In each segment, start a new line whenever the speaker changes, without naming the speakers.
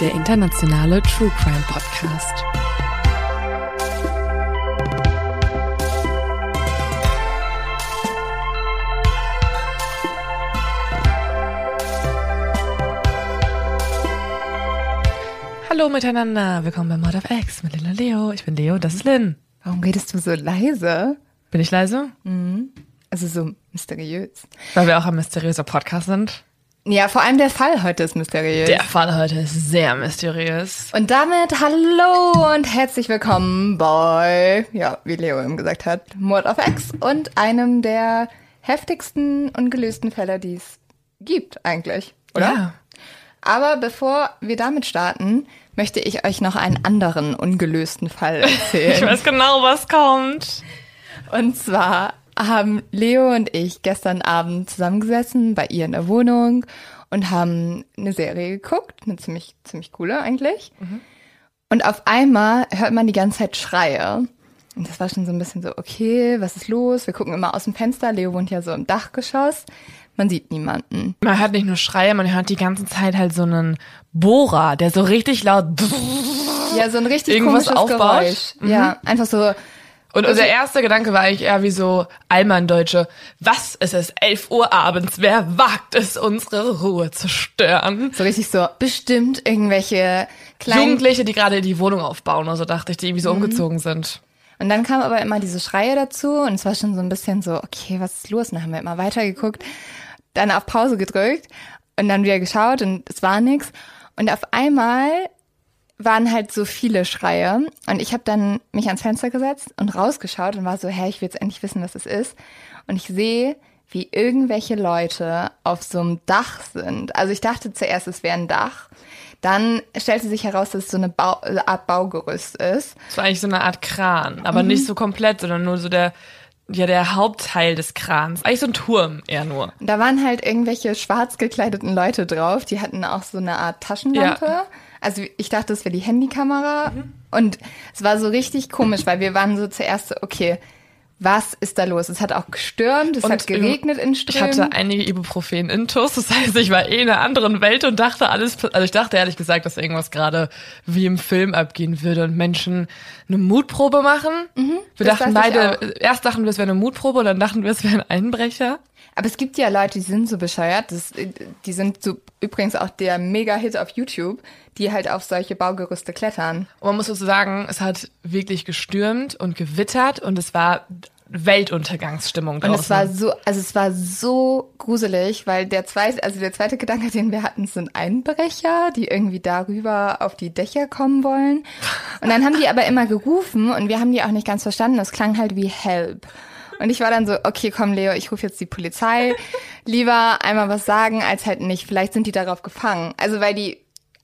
Der internationale True Crime Podcast. Hallo miteinander, willkommen bei Mod of X mit Lin und Leo. Ich bin Leo, das ist Lin.
Warum redest du so leise?
Bin ich leise?
Also so mysteriös.
Weil wir auch ein mysteriöser Podcast sind.
Ja, vor allem der Fall heute ist mysteriös.
Der Fall heute ist sehr mysteriös.
Und damit hallo und herzlich willkommen bei, ja, wie Leo eben gesagt hat, Mord auf X und einem der heftigsten und gelösten Fälle, die es gibt eigentlich, oder?
Ja.
Aber bevor wir damit starten, möchte ich euch noch einen anderen ungelösten Fall erzählen.
Ich weiß genau, was kommt.
Und zwar haben Leo und ich gestern Abend zusammengesessen bei ihr in der Wohnung und haben eine Serie geguckt, eine ziemlich, ziemlich coole eigentlich. Und auf einmal hört man die ganze Zeit Schreie. Und das war schon so ein bisschen so, okay, was ist los? Wir gucken immer aus dem Fenster. Leo wohnt ja so im Dachgeschoss. Man sieht niemanden.
Man hört nicht nur Schreie, man hört die ganze Zeit halt so einen Bohrer, der so richtig laut
Ja, so ein richtig
Irgendwas
komisches
aufbaut?
Geräusch. Ja, einfach so,
Und unser erster Gedanke war eigentlich eher wie so Allmann-Deutsche. Was ist es? 11 Uhr abends. Wer wagt es, unsere Ruhe zu stören?
so richtig so, bestimmt irgendwelche kleinen
Jugendliche, die gerade die Wohnung aufbauen, oder so dachte ich, die irgendwie so
Mhm.
umgezogen sind.
Und dann kam aber immer diese Schreie dazu und es war schon so ein bisschen so, okay, was ist los? Und dann haben wir immer weitergeguckt, dann auf Pause gedrückt und dann wieder geschaut und es war nichts. Und auf einmal waren halt so viele Schreie und ich habe dann mich ans Fenster gesetzt und rausgeschaut und war so, hä, ich will jetzt endlich wissen, was es ist. Und ich sehe, wie irgendwelche Leute auf so einem Dach sind. Also ich dachte zuerst, es wäre ein Dach. Dann stellte sich heraus, dass es so eine, Bau eine Art Baugerüst ist.
Es war eigentlich so eine Art Kran,
Mhm.
aber nicht so komplett, sondern nur so der, ja, der Hauptteil des Krans. Eigentlich so ein Turm eher nur.
Da waren halt irgendwelche schwarz gekleideten Leute drauf, die hatten auch so eine Art Taschenlampe.
Ja.
Also ich dachte, es wäre die Handykamera. Und es war so richtig komisch, weil wir waren so zuerst so, okay, was ist da los? Es hat auch gestürmt, es
Und
hat geregnet in
Ich
Strömen.
hatte einige Ibuprofen-Intus, das heißt, ich war eh in einer anderen Welt und dachte alles, also ich dachte ehrlich gesagt, dass irgendwas gerade wie im Film abgehen würde und Menschen eine Mutprobe machen. wir
Mhm, das
dachten
dachte ich
beide, erst dachten wir, es wäre eine Mutprobe und dann dachten wir, es wäre ein Einbrecher.
Aber es gibt ja Leute, die sind so bescheuert. Das, die sind so übrigens auch der Mega-Hit auf YouTube, die halt auf solche Baugerüste klettern.
Und man muss so sagen, es hat wirklich gestürmt und gewittert und es war Weltuntergangsstimmung
Und
draußen.
es war so, also es war so gruselig, weil der zweite, also der zweite Gedanke, den wir hatten, sind Einbrecher, die irgendwie darüber auf die Dächer kommen wollen. Und dann haben die aber immer gerufen und wir haben die auch nicht ganz verstanden. Das klang halt wie Help. Und ich war dann so, okay, komm, Leo, ich rufe jetzt die Polizei. Lieber einmal was sagen, als halt nicht. Vielleicht sind die darauf gefangen. Also weil die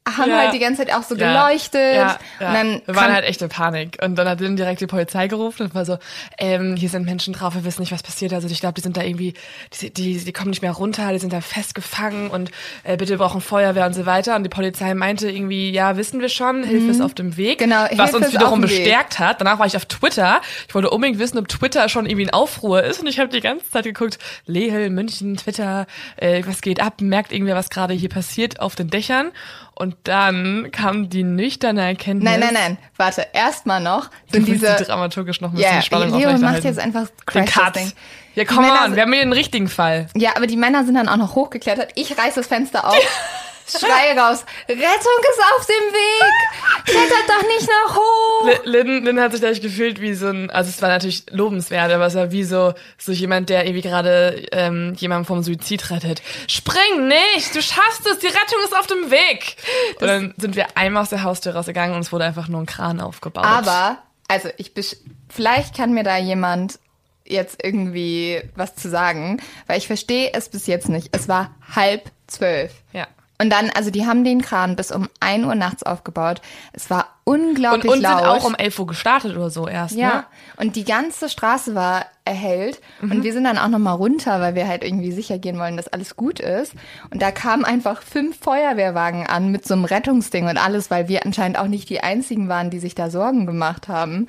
haben
Ja.
halt die ganze Zeit auch so
Ja.
geleuchtet.
Ja.
Und dann
wir waren halt echt in Panik. Und dann hat dann direkt die Polizei gerufen und war so, ähm, hier sind Menschen drauf, wir wissen nicht, was passiert. Also ich glaube, die sind da irgendwie, die, die, die kommen nicht mehr runter, die sind da festgefangen und äh, bitte brauchen Feuerwehr und so weiter. Und die Polizei meinte irgendwie, ja, wissen wir schon, Hilfe ist auf dem Weg.
Genau,
was
Hilfe
uns
ist
wiederum bestärkt hat. Danach war ich auf Twitter. Ich wollte unbedingt wissen, ob Twitter schon irgendwie in Aufruhr ist. Und ich habe die ganze Zeit geguckt, Lehel, München, Twitter, äh, was geht ab? Merkt irgendwer, was gerade hier passiert auf den Dächern? Und dann kam die nüchterne Erkenntnis.
Nein, nein, nein. Warte, erstmal noch
Du
sind diese.
die dramaturgisch noch ein
Ja,
bisschen Spannung
Leo macht jetzt einfach
Den
Crash. Ding.
Ja, komm on, wir haben hier den richtigen Fall.
Ja, aber die Männer sind dann auch noch hochgeklettert. Ich reiß das Fenster auf. Schreie raus. Rettung ist auf dem Weg. Klettert doch nicht noch hoch.
Lynn, Lynn hat sich gleich gefühlt wie so ein, also es war natürlich lobenswert, aber es war wie so, so jemand, der irgendwie gerade ähm, jemanden vom Suizid rettet. Spring nicht, du schaffst es, die Rettung ist auf dem Weg. Und dann sind wir einmal aus der Haustür rausgegangen und es wurde einfach nur ein Kran aufgebaut.
Aber, also ich besch- vielleicht kann mir da jemand jetzt irgendwie was zu sagen, weil ich verstehe es bis jetzt nicht. Es war halb zwölf.
ja.
Und dann, also die haben den Kran bis um 1 Uhr nachts aufgebaut. Es war
Und,
unglaublich
und sind
laut.
auch um 11 Uhr gestartet oder so erst,
Ja,
ne?
und die ganze Straße war erhellt
Mhm.
und wir sind dann auch noch mal runter, weil wir halt irgendwie sicher gehen wollen, dass alles gut ist. Und da kamen einfach fünf Feuerwehrwagen an mit so einem Rettungsding und alles, weil wir anscheinend auch nicht die einzigen waren, die sich da Sorgen gemacht haben.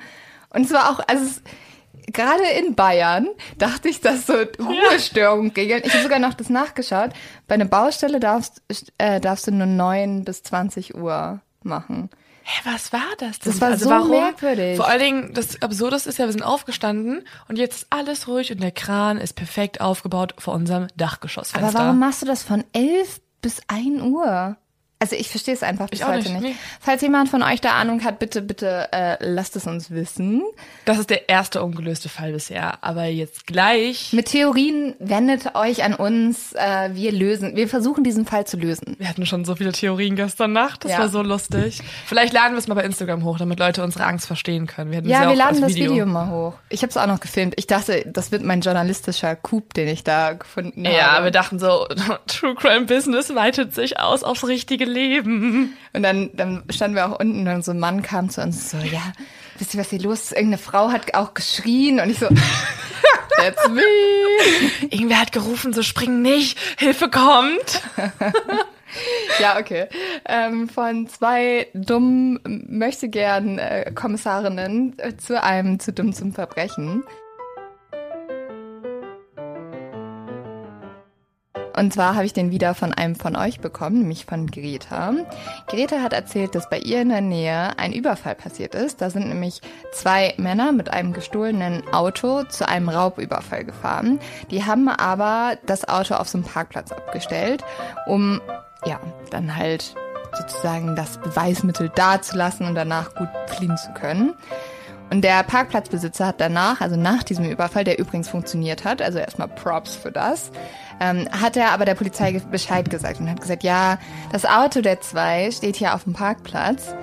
Und es war auch, also es, gerade in Bayern dachte ich, dass so Ruhestörungen regeln. Ich habe sogar noch das nachgeschaut. Bei einer Baustelle darfst, äh, darfst du nur 9 bis 20 Uhr machen.
Hä, was war das denn? Also
Das war so merkwürdig.
Vor allen Dingen, das Absurde ist ja, wir sind aufgestanden und jetzt ist alles ruhig und der Kran ist perfekt aufgebaut vor unserem Dachgeschossfenster.
Aber warum machst du das von 11 bis 1 Uhr? Also ich verstehe es einfach bis heute
nicht,
nicht. Falls jemand von euch da Ahnung hat, bitte, bitte äh, lasst es uns wissen.
Das ist der erste ungelöste Fall bisher. Aber jetzt gleich.
Mit Theorien wendet euch an uns. Äh, wir lösen, wir versuchen diesen Fall zu lösen.
Wir hatten schon so viele Theorien gestern Nacht. Das
Ja.
war so lustig. Vielleicht laden wir es mal bei Instagram hoch, damit Leute unsere Angst verstehen können. Wir,
Ja, wir laden das Video. mal hoch. Ich habe es auch noch gefilmt. Ich dachte, das wird mein journalistischer Coup, den ich da gefunden
Ja,
habe.
wir dachten so, True Crime Business weitet sich aus aufs richtige Leben.
Und dann, dann standen wir auch unten und so ein Mann kam zu uns so, ja, wisst ihr, was hier los ist? Irgendeine Frau hat auch geschrien und ich so, that's me.
Irgendwer hat gerufen, so spring nicht, Hilfe kommt.
Ja, okay. Ähm, von zwei dummen möchte gern äh, Kommissarinnen äh, zu einem zu dumm zum Verbrechen. Und zwar habe ich den wieder von einem von euch bekommen, nämlich von Greta. Greta hat erzählt, dass bei ihr in der Nähe ein Überfall passiert ist. Da sind nämlich zwei Männer mit einem gestohlenen Auto zu einem Raubüberfall gefahren. Die haben aber das Auto auf so einem Parkplatz abgestellt, um ja, dann halt sozusagen das Beweismittel dazulassen und danach gut fliehen zu können. Und der Parkplatzbesitzer hat danach, also nach diesem Überfall, der übrigens funktioniert hat, also erstmal Props für das, ähm, hat er aber der Polizei Bescheid gesagt und hat gesagt, ja, das Auto der zwei steht hier auf dem Parkplatz.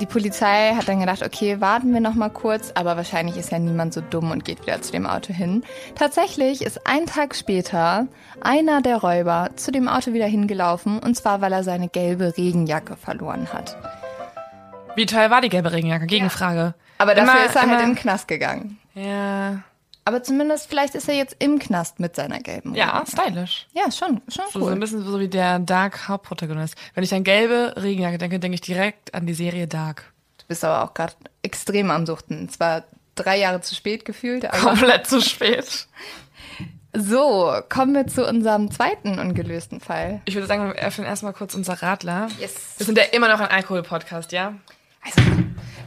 Die Polizei hat dann gedacht, okay, warten wir noch mal kurz, aber wahrscheinlich ist ja niemand so dumm und geht wieder zu dem Auto hin. Tatsächlich ist ein Tag später einer der Räuber zu dem Auto wieder hingelaufen und zwar, weil er seine gelbe Regenjacke verloren hat.
Wie teuer war die gelbe Regenjacke? Gegenfrage.
Aber dafür
Immer-
ist er halt in den Knast gegangen.
Ja.
Aber zumindest, vielleicht ist er jetzt im Knast mit seiner gelben
Ja,
Regenjacke.
stylisch.
Ja, schon, schon
So, so
cool.
ein bisschen so wie der Dark Hauptprotagonist. Wenn ich an gelbe Regenjacke denke, denke ich direkt an die Serie Dark.
Du bist aber auch gerade extrem am Suchten. Zwar drei Jahre zu spät gefühlt, aber
Komplett zu spät.
so, kommen wir zu unserem zweiten ungelösten Fall.
Ich würde sagen, wir öffnen erstmal kurz unser Radler.
Yes.
Wir sind ja immer noch ein Alkohol-Podcast, ja?
Also,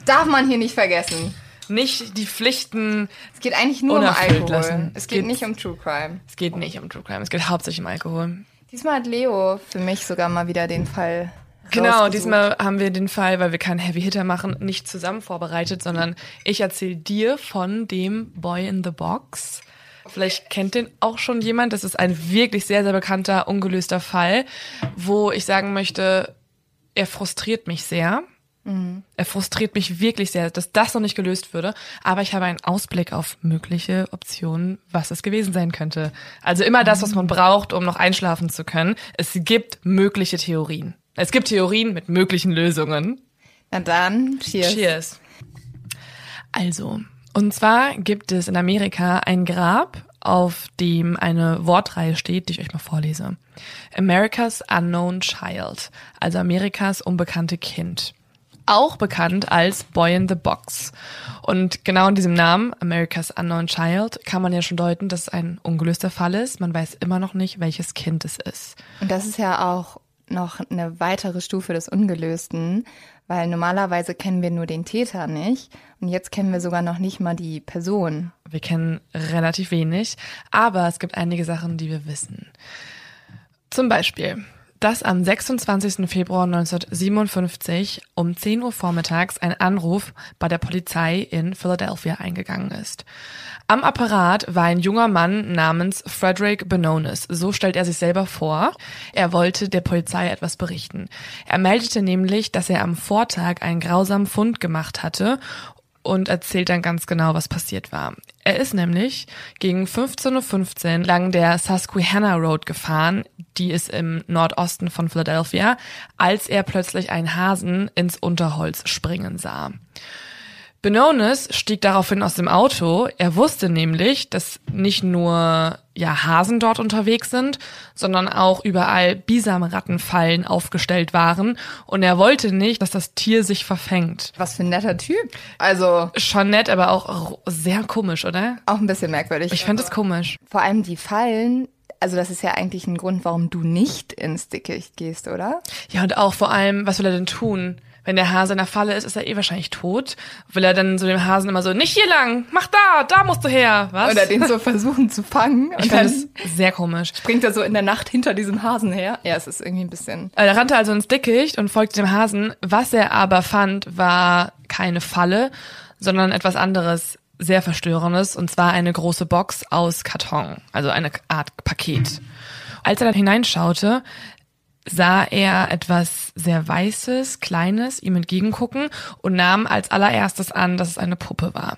darf man hier nicht vergessen.
Nicht die Pflichten.
Es geht eigentlich nur um Alkohol.
lassen.
Es geht
Geht-
nicht um True Crime.
Es geht nicht um True Crime, es geht hauptsächlich um Alkohol.
Diesmal hat Leo für mich sogar mal wieder den Fall.
Genau, diesmal haben wir den Fall, weil wir keinen Heavy Hitter machen, nicht zusammen vorbereitet, sondern ich erzähle dir von dem Boy in the Box. Vielleicht kennt den auch schon jemand. Das ist ein wirklich sehr, sehr bekannter, ungelöster Fall, wo ich sagen möchte, er frustriert mich sehr. Er frustriert mich wirklich sehr, dass das noch nicht gelöst würde. Aber ich habe einen Ausblick auf mögliche Optionen, was es gewesen sein könnte. Also immer das, was man braucht, um noch einschlafen zu können. Es gibt mögliche Theorien. Es gibt Theorien mit möglichen Lösungen.
Na dann, cheers.
Cheers. Also, und zwar gibt es in Amerika ein Grab, auf dem eine Wortreihe steht, die ich euch mal vorlese. America's Unknown Child, also Amerikas unbekannte Kind. Auch bekannt als Boy in the Box. Und genau in diesem Namen, America's Unknown Child, kann man ja schon deuten, dass es ein ungelöster Fall ist. Man weiß immer noch nicht, welches Kind es ist.
Und das ist ja auch noch eine weitere Stufe des Ungelösten, weil normalerweise kennen wir nur den Täter nicht und jetzt kennen wir sogar noch nicht mal die Person.
Wir kennen relativ wenig, aber es gibt einige Sachen, die wir wissen. Zum Beispiel, dass am 26. Februar 1957 um 10 Uhr vormittags ein Anruf bei der Polizei in Philadelphia eingegangen ist. Am Apparat war ein junger Mann namens Frederick Benonis. So stellt er sich selber vor. Er wollte der Polizei etwas berichten. Er meldete nämlich, dass er am Vortag einen grausamen Fund gemacht hatte und erzählt dann ganz genau, was passiert war. Er ist nämlich gegen 15.15 Uhr lang der Susquehanna Road gefahren, die ist im Nordosten von Philadelphia, als er plötzlich einen Hasen ins Unterholz springen sah. Benonis stieg daraufhin aus dem Auto. Er wusste nämlich, dass nicht nur ja Hasen dort unterwegs sind, sondern auch überall Bisamrattenfallen aufgestellt waren und er wollte nicht, dass das Tier sich verfängt.
Was für ein netter Typ. Also
schon nett, aber auch sehr komisch, oder?
Auch ein bisschen merkwürdig.
Ich finde es komisch.
Vor allem die Fallen, also das ist ja eigentlich ein Grund, warum du nicht ins Dickicht gehst, oder?
Ja, und auch vor allem, was will er denn tun? Wenn der Hase in der Falle ist, ist er eh wahrscheinlich tot. Will er dann so dem Hasen immer so, nicht hier lang, mach da, da musst du her, was?
Oder den so versuchen zu fangen.
Ich finde das sehr komisch.
Springt er so in der Nacht hinter diesem Hasen her. Ja, es ist irgendwie ein bisschen.
Er rannte also ins Dickicht und folgte dem Hasen. Was er aber fand, war keine Falle, sondern etwas anderes, sehr verstörendes, und zwar eine große Box aus Karton, also eine Art Paket. Als er dann hineinschaute, sah er etwas sehr Weißes, Kleines ihm entgegengucken und nahm als allererstes an, dass es eine Puppe war.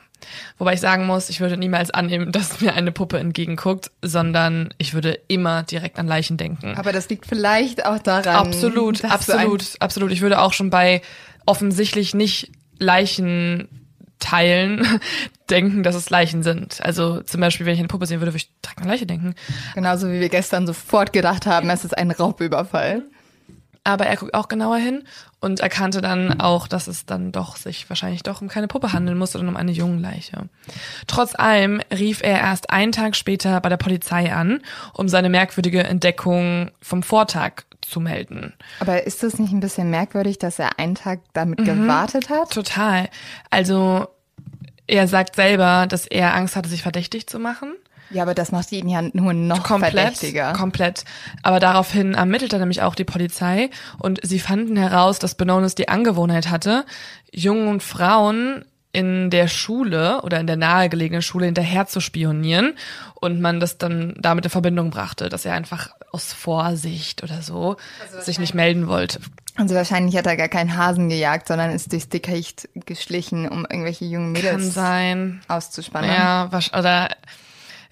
Wobei ich sagen muss, ich würde niemals annehmen, dass mir eine Puppe entgegenguckt, sondern ich würde immer direkt an Leichen denken.
Aber das liegt vielleicht auch daran.
Absolut, absolut, absolut. Ich würde auch schon bei offensichtlich nicht Leichen Teilen denken, dass es Leichen sind. Also zum Beispiel, wenn ich eine Puppe sehen würde, würde ich direkt an Leiche denken.
Genauso wie wir gestern sofort gedacht haben, es ist ein Raubüberfall.
Aber er guckt auch genauer hin und erkannte dann auch, dass es dann doch sich wahrscheinlich doch um keine Puppe handeln muss, sondern um eine junge Leiche. Trotz allem rief er erst einen Tag später bei der Polizei an, um seine merkwürdige Entdeckung vom Vortag zu melden.
Aber ist das nicht ein bisschen merkwürdig, dass er einen Tag damit mhm, gewartet hat?
Total. Also er sagt selber, dass er Angst hatte, sich verdächtig zu machen.
Ja, aber das macht ihn ja nur noch komplett, verdächtiger.
Komplett. Aber daraufhin ermittelte nämlich auch die Polizei und sie fanden heraus, dass Benonis die Angewohnheit hatte, jungen Frauen in der Schule oder in der nahegelegenen Schule hinterher zu spionieren und man das dann damit in Verbindung brachte, dass er einfach aus Vorsicht oder so also sich nicht melden wollte.
Also wahrscheinlich hat er gar keinen Hasen gejagt, sondern ist durchs Dickicht geschlichen, um irgendwelche jungen Mädels auszuspannen.
Ja, oder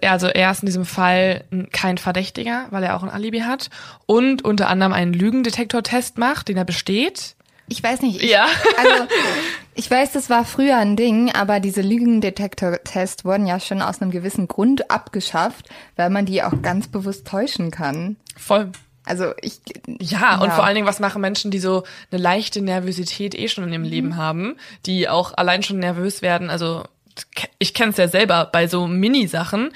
ja, also er ist in diesem Fall kein Verdächtiger, weil er auch ein Alibi hat und unter anderem einen Lügendetektor-Test macht, den er besteht
ich weiß nicht. Ich,
ja.
Also, ich weiß, das war früher ein Ding, aber diese Lügendetektor-Tests wurden ja schon aus einem gewissen Grund abgeschafft, weil man die auch ganz bewusst täuschen kann.
Voll.
Also ich.
Ja, ja, und vor allen Dingen, was machen Menschen, die so eine leichte Nervosität eh schon in ihrem mhm. Leben haben, die auch allein schon nervös werden, also ich kenne es ja selber bei so Mini-Sachen.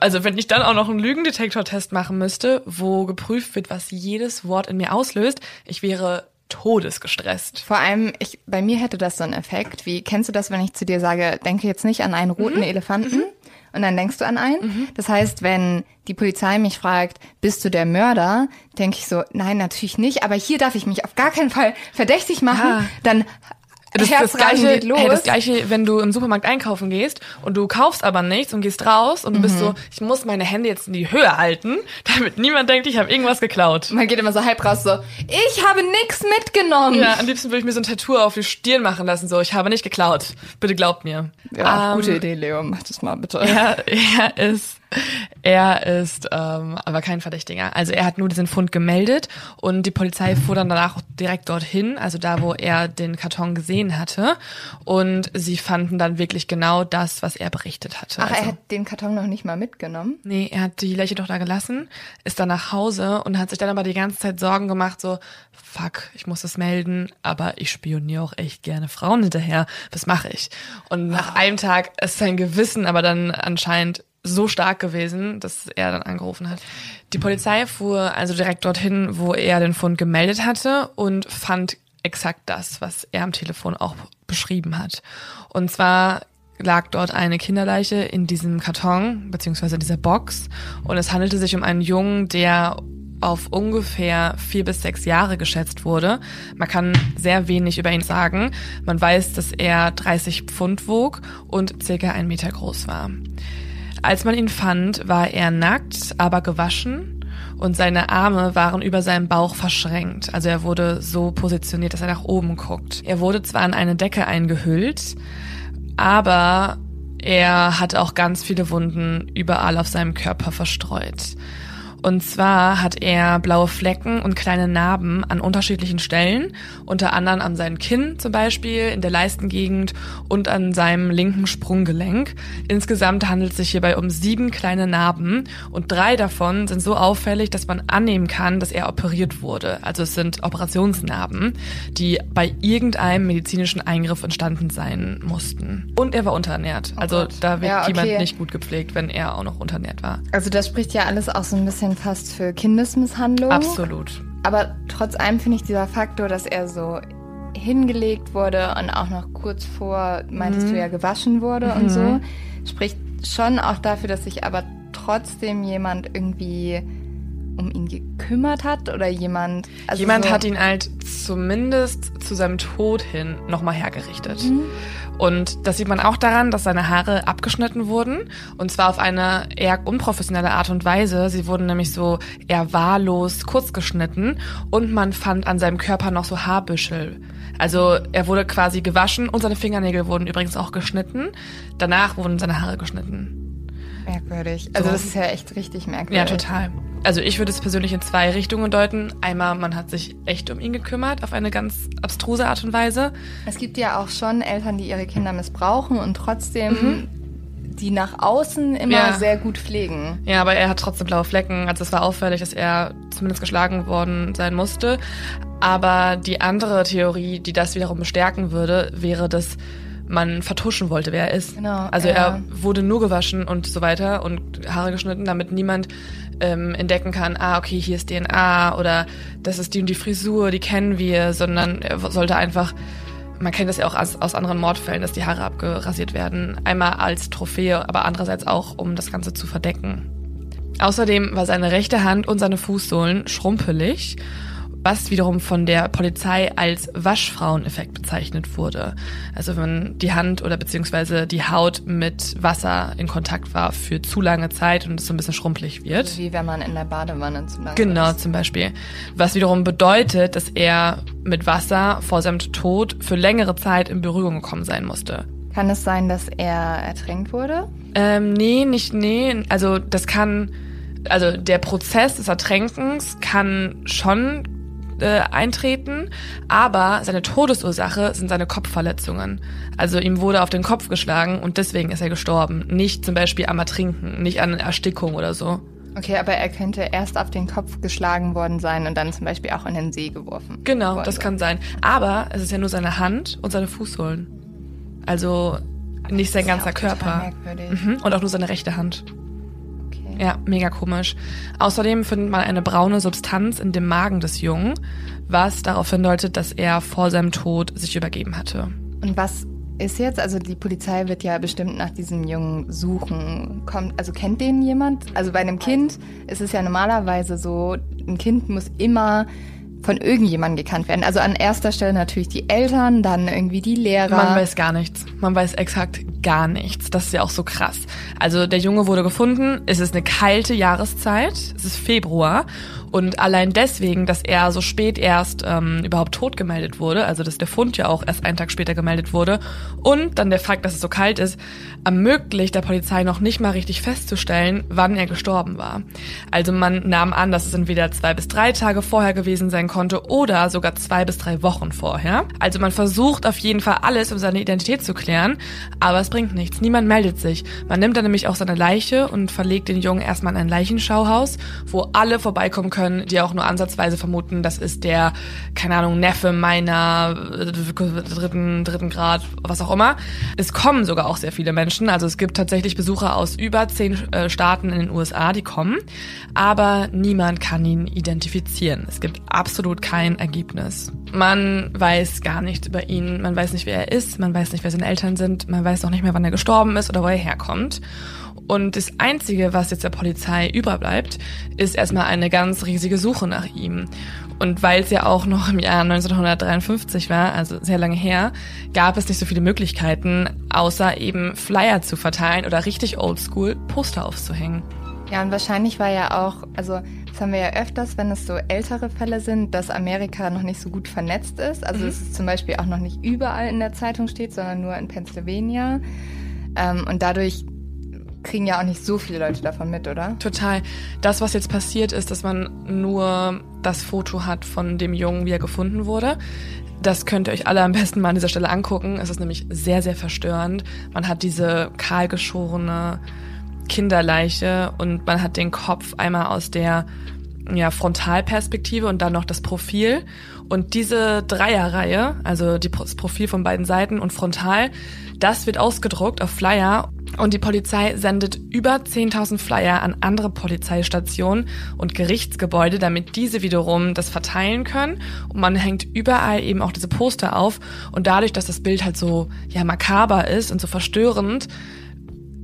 Also wenn ich dann auch noch einen Lügendetektor-Test machen müsste, wo geprüft wird, was jedes Wort in mir auslöst, ich wäre todesgestresst.
Vor allem, ich, bei mir hätte das so einen Effekt, wie, kennst du das, wenn ich zu dir sage, denke jetzt nicht an einen roten mhm. Elefanten? Mhm. Und dann denkst du an einen. Mhm. Das heißt, wenn die Polizei mich fragt, bist du der Mörder, denke ich so, nein, natürlich nicht, aber hier darf ich mich auf gar keinen Fall verdächtig machen. Ja. Dann
das, das, gleiche, hey, das gleiche, wenn du im Supermarkt einkaufen gehst und du kaufst aber nichts und gehst raus und du mhm. bist so, ich muss meine Hände jetzt in die Höhe halten, damit niemand denkt, ich habe irgendwas geklaut.
Man geht immer so halb raus, so, ich habe nichts mitgenommen.
Ja, am liebsten würde ich mir so ein Tattoo auf die Stirn machen lassen, so, ich habe nicht geklaut. Bitte glaubt mir.
Ja, ähm, gute Idee, Leo, mach das mal bitte.
Ja, er ist er ist ähm, aber kein Verdächtiger. Also er hat nur diesen Fund gemeldet und die Polizei fuhr dann danach direkt dorthin, also da, wo er den Karton gesehen hatte. Und sie fanden dann wirklich genau das, was er berichtet hatte.
Ach,
also,
er hat den Karton noch nicht mal mitgenommen?
Nee, er hat die Leiche doch da gelassen, ist dann nach Hause und hat sich dann aber die ganze Zeit Sorgen gemacht, so, fuck, ich muss das melden, aber ich spioniere auch echt gerne Frauen hinterher. Was mache ich? Und nach einem Tag ist sein Gewissen aber dann anscheinend so stark gewesen, dass er dann angerufen hat. Die Polizei fuhr also direkt dorthin, wo er den Fund gemeldet hatte und fand exakt das, was er am Telefon auch beschrieben hat. Und zwar lag dort eine Kinderleiche in diesem Karton, beziehungsweise in dieser Box. Und es handelte sich um einen Jungen, der auf ungefähr vier bis sechs Jahre geschätzt wurde. Man kann sehr wenig über ihn sagen. Man weiß, dass er 30 Pfund wog und circa ein Meter groß war. Als man ihn fand, war er nackt, aber gewaschen und seine Arme waren über seinem Bauch verschränkt. Also er wurde so positioniert, dass er nach oben guckt. Er wurde zwar in eine Decke eingehüllt, aber er hat auch ganz viele Wunden überall auf seinem Körper verstreut. Und zwar hat er blaue Flecken und kleine Narben an unterschiedlichen Stellen, unter anderem an seinem Kinn zum Beispiel, in der Leistengegend und an seinem linken Sprunggelenk. Insgesamt handelt es sich hierbei um sieben kleine Narben und drei davon sind so auffällig, dass man annehmen kann, dass er operiert wurde. Also es sind Operationsnarben, die bei irgendeinem medizinischen Eingriff entstanden sein mussten. Und er war unterernährt. Oh also da wird ja, okay. jemand nicht gut gepflegt, wenn er auch noch unterernährt war.
Also das spricht ja alles auch so ein bisschen schon fast für Kindesmisshandlung.
Absolut.
Aber trotz allem finde ich dieser Faktor, dass er so hingelegt wurde und auch noch kurz vor, meintest mhm. du ja, gewaschen wurde mhm. und so, spricht schon auch dafür, dass sich aber trotzdem jemand irgendwie um ihn gekümmert hat oder jemand.
Also jemand so hat ihn halt zumindest zu seinem Tod hin nochmal hergerichtet. Mhm. Und das sieht man auch daran, dass seine Haare abgeschnitten wurden. Und zwar auf eine eher unprofessionelle Art und Weise. Sie wurden nämlich so eher wahllos kurz geschnitten. Und man fand an seinem Körper noch so Haarbüschel. Also er wurde quasi gewaschen und seine Fingernägel wurden übrigens auch geschnitten. Danach wurden seine Haare geschnitten.
Merkwürdig. Also so. das ist ja echt richtig merkwürdig.
Ja, total. Also ich würde es persönlich in zwei Richtungen deuten. Einmal, man hat sich echt um ihn gekümmert, auf eine ganz abstruse Art und Weise.
Es gibt ja auch schon Eltern, die ihre Kinder missbrauchen und trotzdem mhm. die nach außen immer ja. sehr gut pflegen.
Ja, aber er hat trotzdem blaue Flecken. Also es war auffällig, dass er zumindest geschlagen worden sein musste. Aber die andere Theorie, die das wiederum bestärken würde, wäre, dass man vertuschen wollte, wer er ist. Genau, also ja. er wurde nur gewaschen und so weiter und Haare geschnitten, damit niemand ähm, entdecken kann, ah, okay, hier ist DNA oder das ist die und die Frisur, die kennen wir, sondern er sollte einfach, man kennt das ja auch aus, aus anderen Mordfällen, dass die Haare abgerasiert werden. Einmal als Trophäe, aber andererseits auch, um das Ganze zu verdecken. Außerdem war seine rechte Hand und seine Fußsohlen schrumpelig was wiederum von der Polizei als Waschfraueneffekt bezeichnet wurde. Also wenn die Hand oder beziehungsweise die Haut mit Wasser in Kontakt war für zu lange Zeit und es so ein bisschen schrumpelig wird.
Also wie wenn man in der Badewanne zu lange
Genau, ist. zum Beispiel. Was wiederum bedeutet, dass er mit Wasser vor seinem Tod für längere Zeit in Berührung gekommen sein musste.
Kann es sein, dass er ertränkt wurde?
Ähm, nee, nicht, nee. Also das kann, also der Prozess des Ertränkens kann schon äh, eintreten, aber seine Todesursache sind seine Kopfverletzungen. Also ihm wurde auf den Kopf geschlagen und deswegen ist er gestorben. Nicht zum Beispiel am Ertrinken, nicht an Erstickung oder so.
Okay, aber er könnte erst auf den Kopf geschlagen worden sein und dann zum Beispiel auch in den See geworfen.
Genau, das kann sein. Aber es ist ja nur seine Hand und seine Fußsohlen. Also nicht sein ganzer Körper. Mhm. Und auch nur seine rechte Hand. Ja, mega komisch. Außerdem findet man eine braune Substanz in dem Magen des Jungen, was darauf hindeutet, dass er vor seinem Tod sich übergeben hatte.
Und was ist jetzt? Also die Polizei wird ja bestimmt nach diesem Jungen suchen. Kommt, also kennt den jemand? Also bei einem Kind ist es ja normalerweise so, ein Kind muss immer von irgendjemandem gekannt werden. Also an erster Stelle natürlich die Eltern, dann irgendwie die Lehrer.
Man weiß gar nichts. Man weiß exakt gar nichts. Das ist ja auch so krass. Also der Junge wurde gefunden. Es ist eine kalte Jahreszeit. Es ist Februar. Und allein deswegen, dass er so spät erst ähm, überhaupt tot gemeldet wurde, also dass der Fund ja auch erst einen Tag später gemeldet wurde, und dann der Fakt, dass es so kalt ist, ermöglicht der Polizei noch nicht mal richtig festzustellen, wann er gestorben war. Also man nahm an, dass es entweder zwei bis drei Tage vorher gewesen sein konnte oder sogar zwei bis drei Wochen vorher. Also man versucht auf jeden Fall alles, um seine Identität zu klären, aber es bringt nichts. Niemand meldet sich. Man nimmt dann nämlich auch seine Leiche und verlegt den Jungen erstmal in ein Leichenschauhaus, wo alle vorbeikommen können, können, die auch nur ansatzweise vermuten, das ist der, keine Ahnung, Neffe meiner äh, dritten, dritten Grad, was auch immer. Es kommen sogar auch sehr viele Menschen. Also es gibt tatsächlich Besucher aus über zehn äh, Staaten in den USA, die kommen. Aber niemand kann ihn identifizieren. Es gibt absolut kein Ergebnis. Man weiß gar nichts über ihn. Man weiß nicht, wer er ist. Man weiß nicht, wer seine Eltern sind. Man weiß auch nicht mehr, wann er gestorben ist oder wo er herkommt. Und das Einzige, was jetzt der Polizei überbleibt, ist erstmal eine ganz riesige Suche nach ihm. Und weil es ja auch noch im Jahr 1953 war, also sehr lange her, gab es nicht so viele Möglichkeiten, außer eben Flyer zu verteilen oder richtig oldschool Poster aufzuhängen.
Ja, und wahrscheinlich war ja auch, also das haben wir ja öfters, wenn es so ältere Fälle sind, dass Amerika noch nicht so gut vernetzt ist. Also mhm. dass es zum Beispiel auch noch nicht überall in der Zeitung steht, sondern nur in Pennsylvania. Ähm, und dadurch kriegen ja auch nicht so viele Leute davon mit, oder?
Total. Das, was jetzt passiert ist, dass man nur das Foto hat von dem Jungen, wie er gefunden wurde. Das könnt ihr euch alle am besten mal an dieser Stelle angucken. Es ist nämlich sehr, sehr verstörend. Man hat diese kahlgeschorene Kinderleiche und man hat den Kopf einmal aus der ja, Frontalperspektive und dann noch das Profil. Und diese Dreierreihe, also das Profil von beiden Seiten und frontal, das wird ausgedruckt auf Flyer und die Polizei sendet über 10.000 Flyer an andere Polizeistationen und Gerichtsgebäude, damit diese wiederum das verteilen können. Und man hängt überall eben auch diese Poster auf. Und dadurch, dass das Bild halt so ja makaber ist und so verstörend,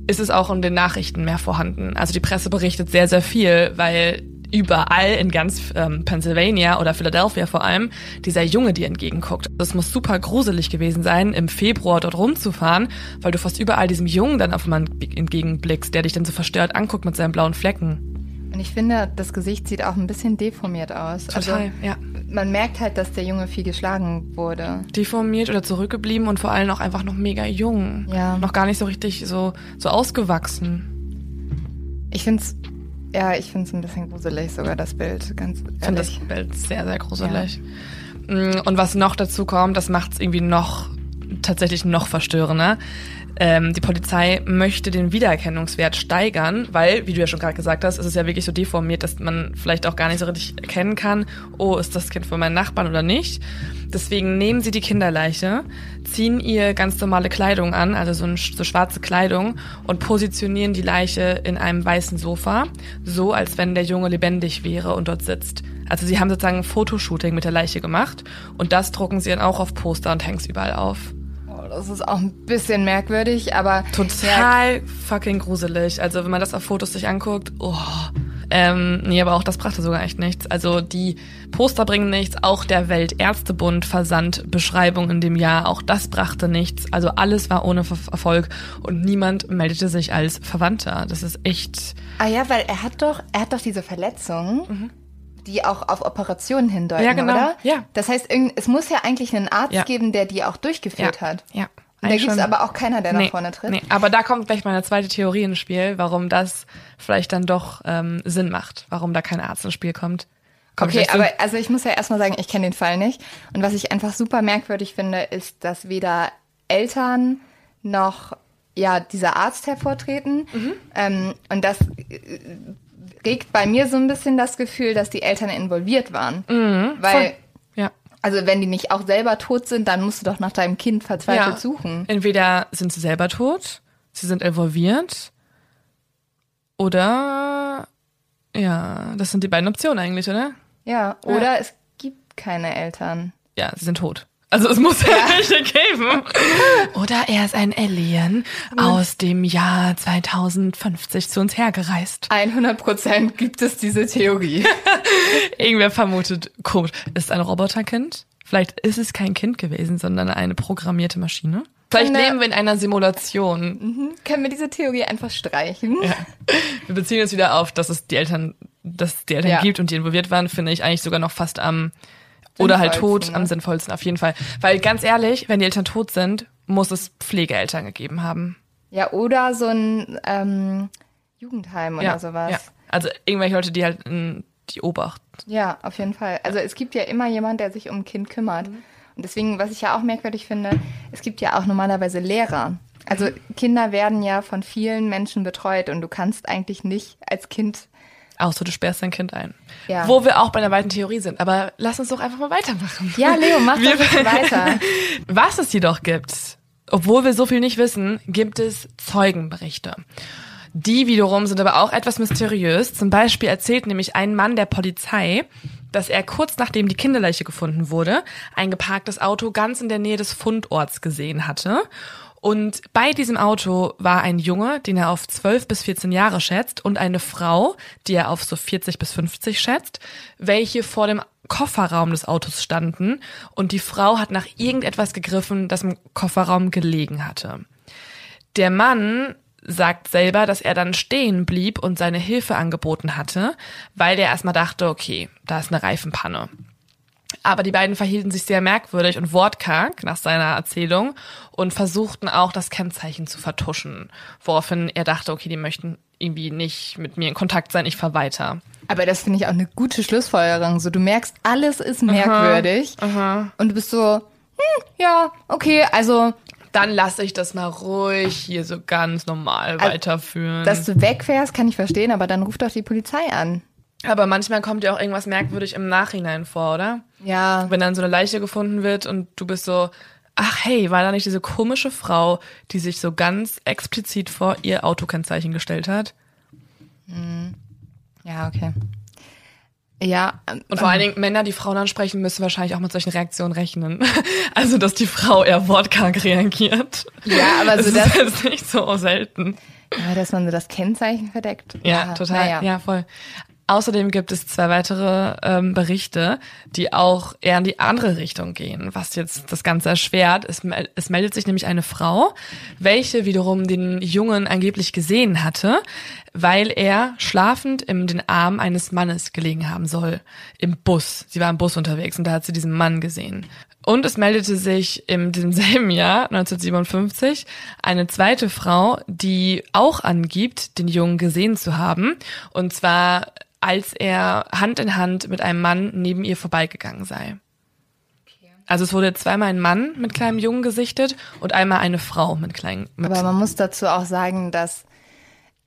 ist es auch in den Nachrichten mehr vorhanden. Also die Presse berichtet sehr, sehr viel, weil überall in ganz ähm, Pennsylvania oder Philadelphia vor allem dieser Junge dir entgegenguckt. Das muss super gruselig gewesen sein, im Februar dort rumzufahren, weil du fast überall diesem Jungen dann auf einmal entgegenblickst, der dich dann so verstört anguckt mit seinen blauen Flecken.
Und ich finde, das Gesicht sieht auch ein bisschen deformiert aus.
Total, also, ja.
Man merkt halt, dass der Junge viel geschlagen wurde.
Deformiert oder zurückgeblieben und vor allem auch einfach noch mega jung. Ja. Noch gar nicht so richtig so, so ausgewachsen.
Ich finde es ja, ich finde es ein bisschen gruselig, sogar das Bild, ganz ehrlich. Ich finde
das Bild sehr, sehr gruselig. Ja. Mm, und was noch dazu kommt, das macht es irgendwie noch, tatsächlich noch verstörender. Ähm, die Polizei möchte den Wiedererkennungswert steigern, weil, wie du ja schon gerade gesagt hast, ist es ja wirklich so deformiert, dass man vielleicht auch gar nicht so richtig erkennen kann, oh, ist das Kind von meinen Nachbarn oder nicht. Deswegen nehmen sie die Kinderleiche, ziehen ihr ganz normale Kleidung an, also so, ein, so schwarze Kleidung, und positionieren die Leiche in einem weißen Sofa, so als wenn der Junge lebendig wäre und dort sitzt. Also sie haben sozusagen ein Fotoshooting mit der Leiche gemacht und das drucken sie dann auch auf Poster und hängen es überall auf.
Das ist auch ein bisschen merkwürdig, aber
total fucking gruselig. Also wenn man das auf Fotos sich anguckt, oh, ähm, nee, aber auch das brachte sogar echt nichts. Also die Poster bringen nichts, auch der Weltärztebund versandt Beschreibungen in dem Jahr, auch das brachte nichts. Also alles war ohne Erfolg und niemand meldete sich als Verwandter. Das ist echt.
Ah ja, weil er hat doch, er hat doch diese Verletzung. Mhm die auch auf Operationen hindeuten, ja, genau. oder?
Ja.
Das heißt, es muss ja eigentlich einen Arzt ja. geben, der die auch durchgeführt
ja.
hat.
Ja.
Und da gibt es aber auch keiner, der nee, nach vorne tritt. Nee,
aber da kommt vielleicht meine zweite Theorie ins Spiel, warum das vielleicht dann doch ähm, Sinn macht, warum da kein Arzt ins Spiel kommt.
kommt okay, aber also ich muss ja erstmal sagen, ich kenne den Fall nicht. Und was ich einfach super merkwürdig finde, ist, dass weder Eltern noch ja dieser Arzt hervortreten. Mhm. Ähm, und das äh, regt bei mir so ein bisschen das Gefühl, dass die Eltern involviert waren.
Mhm,
weil voll. Also wenn die nicht auch selber tot sind, dann musst du doch nach deinem Kind verzweifelt ja. suchen.
Entweder sind sie selber tot, sie sind involviert, oder ja, das sind die beiden Optionen eigentlich, oder?
Ja, oder ja. es gibt keine Eltern.
Ja, sie sind tot. Also es muss ja welche geben. Oder er ist ein Alien aus dem Jahr 2050 zu uns hergereist.
100 Prozent gibt es diese Theorie.
Irgendwer vermutet, komisch, ist ein Roboterkind? Vielleicht ist es kein Kind gewesen, sondern eine programmierte Maschine. Vielleicht Kinder. leben wir in einer Simulation.
Mhm. Können wir diese Theorie einfach streichen?
Ja. Wir beziehen uns wieder auf, dass es die Eltern, dass es die Eltern ja. gibt und die involviert waren, finde ich eigentlich sogar noch fast am oder halt tot, ne? am sinnvollsten auf jeden Fall. Weil ganz ehrlich, wenn die Eltern tot sind, muss es Pflegeeltern gegeben haben.
Ja, oder so ein ähm, Jugendheim oder
ja,
sowas.
Ja. Also irgendwelche Leute, die halt in, die obachten.
Ja, auf jeden Fall. Also es gibt ja immer jemand, der sich um ein Kind kümmert. Mhm. Und deswegen, was ich ja auch merkwürdig finde, es gibt ja auch normalerweise Lehrer. Also. Kinder werden ja von vielen Menschen betreut und du kannst eigentlich nicht als Kind
Außer du sperrst dein Kind ein.
Ja.
Wo wir auch bei einer weiten Theorie sind. Aber lass uns doch einfach mal weitermachen.
Ja, Leo, mach doch bitte weiter.
Was es jedoch gibt, obwohl wir so viel nicht wissen, gibt es Zeugenberichte. Die wiederum sind aber auch etwas mysteriös. Zum Beispiel erzählt nämlich ein Mann der Polizei, dass er kurz nachdem die Kinderleiche gefunden wurde, ein geparktes Auto ganz in der Nähe des Fundorts gesehen hatte. Und bei diesem Auto war ein Junge, den er auf 12 bis 14 Jahre schätzt, und eine Frau, die er auf so 40 bis 50 schätzt, welche vor dem Kofferraum des Autos standen. Und die Frau hat nach irgendetwas gegriffen, das im Kofferraum gelegen hatte. Der Mann sagt selber, dass er dann stehen blieb und seine Hilfe angeboten hatte, weil er erstmal dachte, okay, da ist eine Reifenpanne. Aber die beiden verhielten sich sehr merkwürdig und wortkarg nach seiner Erzählung und versuchten auch das Kennzeichen zu vertuschen, woraufhin er dachte, okay, die möchten irgendwie nicht mit mir in Kontakt sein, ich fahr weiter.
Aber das finde ich auch eine gute Schlussfolgerung. So, du merkst, alles ist merkwürdig. Und du bist so, hm, ja, okay, also
Dann lasse ich das mal ruhig hier so ganz normal weiterführen.
Dass du wegfährst, kann ich verstehen, aber dann ruf doch die Polizei an.
Aber manchmal kommt ja auch irgendwas merkwürdig im Nachhinein vor, oder?
Ja.
Wenn dann so eine Leiche gefunden wird und du bist so, ach hey, war da nicht diese komische Frau, die sich so ganz explizit vor ihr Autokennzeichen gestellt hat?
Ja, okay. Ja, ähm,
Und vor allen Dingen Männer, die Frauen ansprechen, müssen wahrscheinlich auch mit solchen Reaktionen rechnen. Also, dass die Frau eher wortkarg reagiert.
Ja, aber so
das
das-
ist nicht so selten.
ja, dass man so das Kennzeichen verdeckt.
Ja, total.
naja.
Ja, voll. Außerdem gibt es zwei weitere ähm, Berichte, die auch eher in die andere Richtung gehen, was jetzt das Ganze erschwert. Es, mel- es meldet sich nämlich eine Frau, welche wiederum den Jungen angeblich gesehen hatte, weil er schlafend in den Arm eines Mannes gelegen haben soll. Im Bus. Sie war im Bus unterwegs und da hat sie diesen Mann gesehen. Und es meldete sich in demselben Jahr, 1957, eine zweite Frau, die auch angibt, den Jungen gesehen zu haben. Und zwar, als er Hand in Hand mit einem Mann neben ihr vorbeigegangen sei. Also es wurde zweimal ein Mann mit kleinem Jungen gesichtet und einmal eine Frau mit kleinen. Mit
Aber man muss dazu auch sagen, dass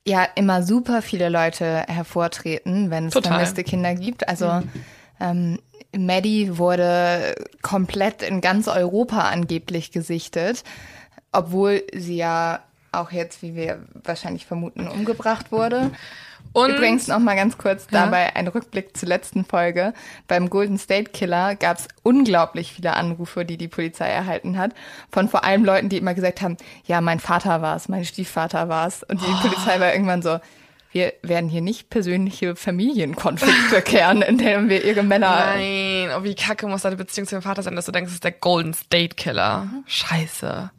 ja immer super viele Leute hervortreten, wenn es
Total.
vermisste Kinder gibt. Also ähm, Maddie wurde komplett in ganz Europa angeblich gesichtet, obwohl sie ja auch jetzt, wie wir wahrscheinlich vermuten, umgebracht wurde.
Und
Übrigens noch mal ganz kurz
Ja.
dabei ein Rückblick zur letzten Folge. Beim Golden State Killer gab es unglaublich viele Anrufe, die die Polizei erhalten hat, von vor allem Leuten, die immer gesagt haben, ja, mein Vater war es, mein Stiefvater war es. Und die Polizei war irgendwann so, wir werden hier nicht persönliche Familienkonflikte kehren, indem wir ihre Männer...
Nein, oh, wie kacke muss deine Beziehung zu deinem Vater sein, dass du denkst, es ist der Golden State Killer. Scheiße.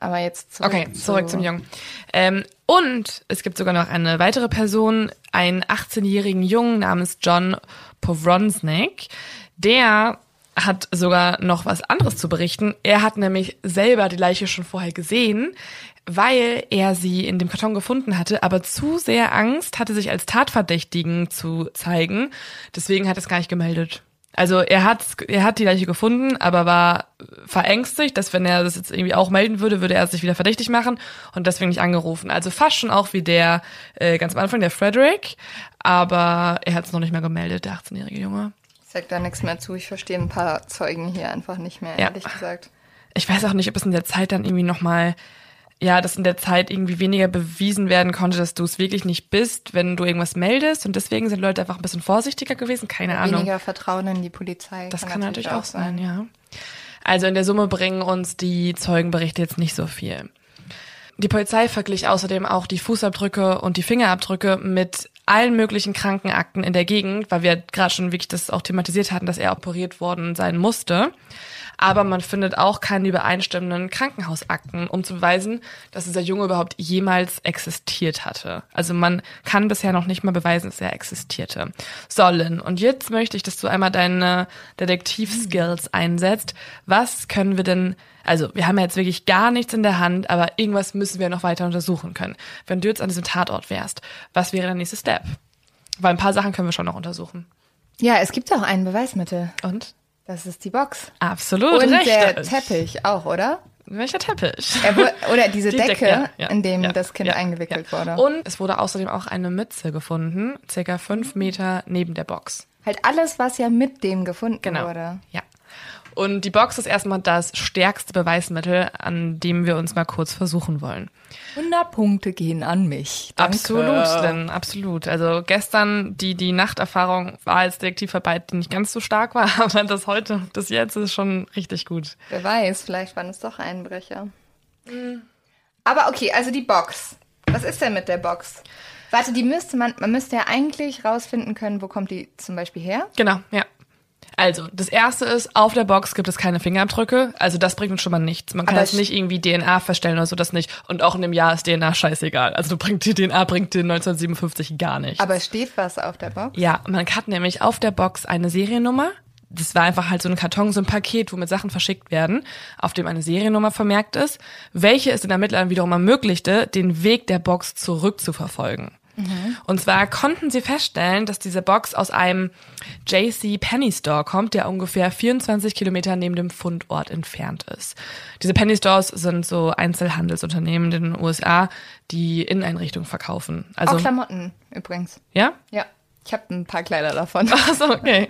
Aber jetzt zurück,
Okay, zurück
zu-
zum Jungen. Ähm, und es gibt sogar noch eine weitere Person, einen 18-jährigen Jungen namens John Povronsnik. Der hat sogar noch was anderes zu berichten. Er hat nämlich selber die Leiche schon vorher gesehen, weil er sie in dem Karton gefunden hatte, aber zu sehr Angst hatte, sich als Tatverdächtigen zu zeigen. Deswegen hat er es gar nicht gemeldet. Also er hat er hat die Leiche gefunden, aber war verängstigt, dass wenn er das jetzt irgendwie auch melden würde, würde er sich wieder verdächtig machen und deswegen nicht angerufen. Also fast schon auch wie der äh, ganz am Anfang der Frederick, aber er hat es noch nicht mehr gemeldet, der 18-jährige Junge.
Ich sag da nichts mehr zu, ich verstehe ein paar Zeugen hier einfach nicht mehr,
Ja.
ehrlich gesagt.
Ich weiß auch nicht, ob es in der Zeit dann irgendwie noch mal ja, dass in der Zeit irgendwie weniger bewiesen werden konnte, dass du es wirklich nicht bist, wenn du irgendwas meldest und deswegen sind Leute einfach ein bisschen vorsichtiger gewesen, keine Ahnung.
Weniger Vertrauen in die Polizei.
Das kann, natürlich auch sein, ja. Also in der Summe bringen uns die Zeugenberichte jetzt nicht so viel. Die Polizei verglich außerdem auch die Fußabdrücke und die Fingerabdrücke mit allen möglichen Krankenakten in der Gegend, weil wir gerade schon wirklich das auch thematisiert hatten, dass er operiert worden sein musste. Aber man findet auch keine übereinstimmenden Krankenhausakten, um zu beweisen, dass dieser Junge überhaupt jemals existiert hatte. Also man kann bisher noch nicht mal beweisen, dass er existierte. Sollen. Und jetzt möchte ich, dass du einmal deine Detektivskills einsetzt. Was können wir denn, also wir haben ja jetzt wirklich gar nichts in der Hand, aber irgendwas müssen wir noch weiter untersuchen können. Wenn du jetzt an diesem Tatort wärst, was wäre der nächste Step? Weil ein paar Sachen können wir schon noch untersuchen.
Ja, es gibt auch ein Beweismittel.
Und?
Das ist die Box.
Absolut
Und
recht.
der Teppich auch, oder?
welcher Teppich?
Er oder diese
Die
Decke,
Decke, ja,
in dem
ja,
das Kind
ja,
eingewickelt wurde.
Und es wurde außerdem auch eine Mütze gefunden, circa fünf Meter neben der Box.
halt alles, was ja mit dem gefunden
Genau.
wurde.
Ja. Und die Box ist erstmal das stärkste Beweismittel, an dem wir uns mal kurz versuchen wollen.
100 Punkte gehen an mich. Danke.
Absolut, denn absolut. Also gestern die die Nachterfahrung war als Detektivarbeit, die nicht ganz so stark war, aber das heute, das jetzt ist schon richtig gut.
Wer weiß, vielleicht waren es doch Einbrecher. Aber okay, also die Box. Was ist denn mit der Box? Warte, die müsste man, man müsste ja eigentlich rausfinden können, wo kommt die zum Beispiel her?
Genau, ja. Also, das erste ist, auf der Box gibt es keine Fingerabdrücke. Also, das bringt uns schon mal nichts. Man kann
Aber
jetzt nicht irgendwie DNA feststellen oder so, das nicht. Und auch in dem Jahr ist DNA scheißegal. Also, du bringt die DNA bringt dir 1957 gar nichts.
Aber steht was auf der Box?
Ja, man hat nämlich auf der Box eine Seriennummer. Das war einfach halt so ein Karton, so ein Paket, womit Sachen verschickt werden, auf dem eine Seriennummer vermerkt ist, welche es den Ermittlern wiederum ermöglichte, den Weg der Box zurückzuverfolgen. Und zwar konnten sie feststellen, dass diese Box aus einem JC Penny Store kommt, der ungefähr 24 Kilometer neben dem Fundort entfernt ist. Diese Penny Stores sind so Einzelhandelsunternehmen in den USA, die Inneneinrichtungen verkaufen. Also,
Auch Klamotten übrigens.
ja?
Ja, ich habe ein paar Kleider davon.
Ach so, okay.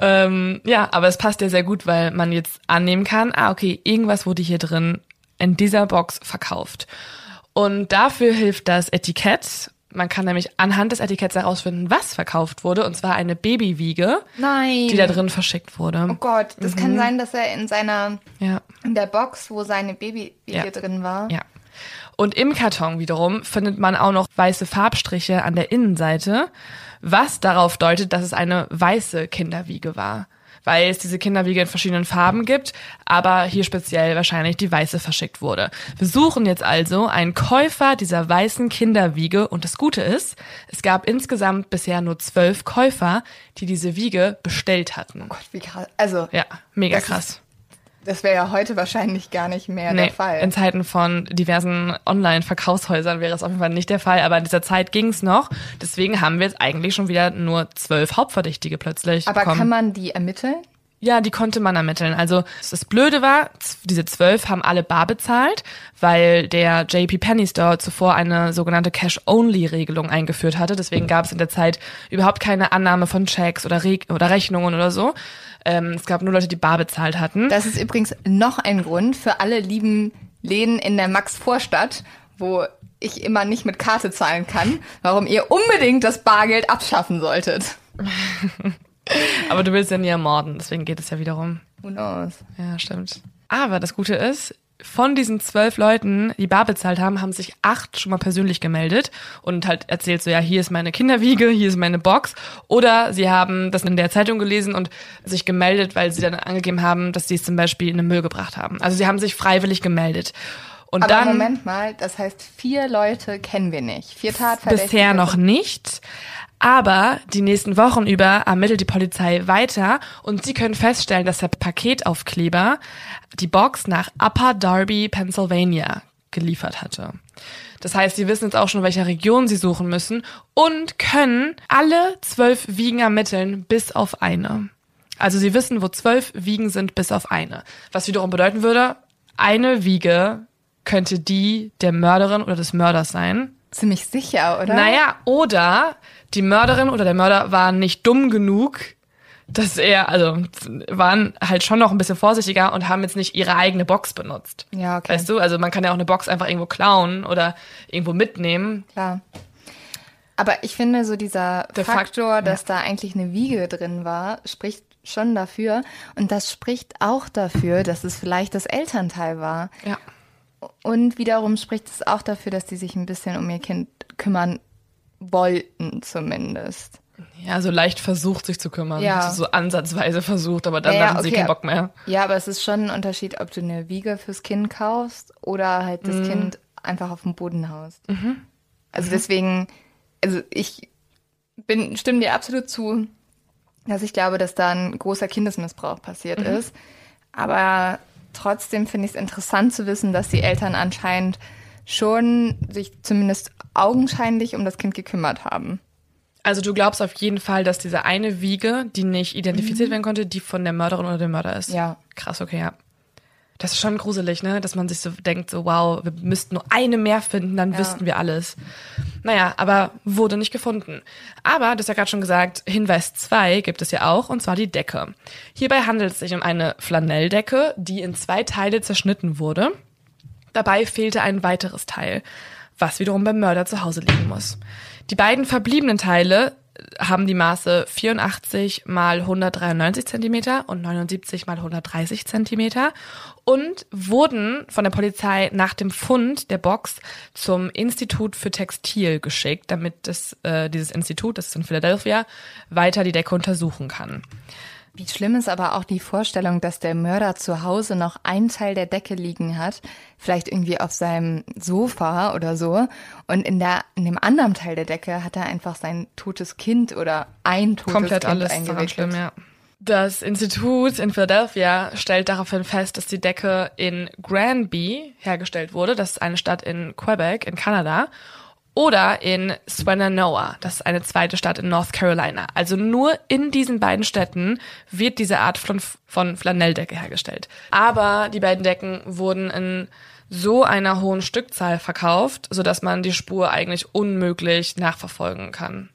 ähm, ja, aber es passt ja sehr gut, weil man jetzt annehmen kann, ah, okay, irgendwas wurde hier drin in dieser Box verkauft. Und dafür hilft das Etikett. Man kann nämlich anhand des Etiketts herausfinden, was verkauft wurde, und zwar eine Babywiege,
Nein.
die da drin verschickt wurde.
Oh Gott, das kann sein, dass er in seiner,
Ja.
in der Box, wo seine Babywiege
Ja.
drin war.
Ja. Und im Karton wiederum findet man auch noch weiße Farbstriche an der Innenseite, was darauf deutet, dass es eine weiße Kinderwiege war. Weil es diese Kinderwiege in verschiedenen Farben gibt, aber hier speziell wahrscheinlich die weiße verschickt wurde. Wir suchen jetzt also einen Käufer dieser weißen Kinderwiege und das Gute ist, es gab insgesamt bisher nur zwölf Käufer, die diese Wiege bestellt hatten.
Gott, wie krass. Also,
Ja, mega krass.
Das wäre ja heute wahrscheinlich gar nicht mehr der Fall.
In Zeiten von diversen Online-Verkaufshäusern wäre es auf jeden Fall nicht der Fall, aber in dieser Zeit ging es noch. Deswegen haben wir jetzt eigentlich schon wieder nur zwölf Hauptverdächtige plötzlich.
Aber
bekommen.
kann man die ermitteln?
Ja, die konnte man ermitteln. Also das Blöde war, diese zwölf haben alle bar bezahlt, weil der JP Penny Store zuvor eine sogenannte Cash-Only-Regelung eingeführt hatte. Deswegen gab es in der Zeit überhaupt keine Annahme von Checks oder, Re oder Rechnungen oder so. Ähm, es gab nur Leute, die bar bezahlt hatten.
Das ist übrigens noch ein Grund für alle lieben Läden in der Max-Vorstadt, wo ich immer nicht mit Karte zahlen kann, warum ihr unbedingt das Bargeld abschaffen solltet.
Aber du willst ja nie ermorden, deswegen geht es ja wiederum.
Who knows?
Ja, stimmt. Aber das Gute ist, von diesen zwölf Leuten, die bar bezahlt haben, haben sich acht schon mal persönlich gemeldet und halt erzählt so, ja, hier ist meine Kinderwiege, hier ist meine Box. Oder sie haben das in der Zeitung gelesen und sich gemeldet, weil sie dann angegeben haben, dass sie es zum Beispiel in den Müll gebracht haben. Also sie haben sich freiwillig gemeldet. Und
Aber
dann
Moment mal, das heißt, vier Leute kennen wir nicht. Vier Tatverdächtige.
bisher noch nicht. Aber die nächsten Wochen über ermittelt die Polizei weiter und sie können feststellen, dass der Paketaufkleber die Box nach Upper Darby, Pennsylvania geliefert hatte. Das heißt, sie wissen jetzt auch schon, welcher Region sie suchen müssen und können alle zwölf Wiegen ermitteln, bis auf eine. Also sie wissen, wo zwölf Wiegen sind, bis auf eine. Was wiederum bedeuten würde, eine Wiege könnte die der Mörderin oder des Mörders sein.
Ziemlich sicher, oder?
Naja, oder die Mörderin oder der Mörder waren nicht dumm genug, dass er, also waren halt schon noch ein bisschen vorsichtiger und haben jetzt nicht ihre eigene Box benutzt.
Ja, okay.
Weißt du, also man kann ja auch eine Box einfach irgendwo klauen oder irgendwo mitnehmen.
Klar. Aber ich finde, so dieser
Der Fakt-
Faktor, dass da eigentlich eine Wiege drin war, spricht schon dafür. Und das spricht auch dafür, dass es vielleicht das Elternteil war.
Ja.
Und wiederum spricht es auch dafür, dass die sich ein bisschen um ihr Kind kümmern wollten, zumindest.
Ja, so leicht versucht, sich zu kümmern.
Ja.
So ansatzweise versucht, aber dann
Ja,
hatten sie
okay,
keinen Bock mehr.
Ja, aber es ist schon ein Unterschied, ob du eine Wiege fürs Kind kaufst oder halt das Kind einfach auf dem Boden haust. Also deswegen, also ich bin, stimme dir absolut zu, dass ich glaube, dass da ein großer Kindesmissbrauch passiert ist. Aber trotzdem finde ich es interessant zu wissen, dass die Eltern anscheinend schon sich zumindest augenscheinlich um das Kind gekümmert haben.
Also du glaubst auf jeden Fall, dass diese eine Wiege, die nicht identifiziert werden konnte, die von der Mörderin oder dem Mörder ist.
Ja.
Krass, okay, ja. Das ist schon gruselig, ne? Dass man sich so denkt, so wow, wir müssten nur eine mehr finden, dann
Ja.
wüssten wir alles. Naja, aber wurde nicht gefunden. Aber, das ja gerade schon gesagt, Hinweis 2 gibt es ja auch, und zwar die Decke. Hierbei handelt es sich um eine Flanelldecke, die in zwei Teile zerschnitten wurde. Dabei fehlte ein weiteres Teil, was wiederum beim Mörder zu Hause liegen muss. Die beiden verbliebenen Teile haben die Maße 84 mal 193 Zentimeter und 79 mal 130 Zentimeter und wurden von der Polizei nach dem Fund der Box zum Institut für Textil geschickt, damit das, äh, dieses Institut, das ist in Philadelphia, weiter die Decke untersuchen kann.
Wie schlimm ist aber auch die Vorstellung, dass der Mörder zu Hause noch einen Teil der Decke liegen hat, vielleicht irgendwie auf seinem Sofa oder so, und in der in dem anderen Teil der Decke hat er einfach sein totes Kind oder ein totes
komplett
Kind
alles
eingewickelt.
schlimm, ja. Das Institut in Philadelphia stellt daraufhin fest, dass die Decke in Granby hergestellt wurde. Das ist eine Stadt in Quebec in Kanada. Oder in Swannanoa, das ist eine zweite Stadt in North Carolina. Also nur in diesen beiden Städten wird diese Art von, von Flanelldecke hergestellt. Aber die beiden Decken wurden in so einer hohen Stückzahl verkauft, sodass man die Spur eigentlich unmöglich nachverfolgen kann.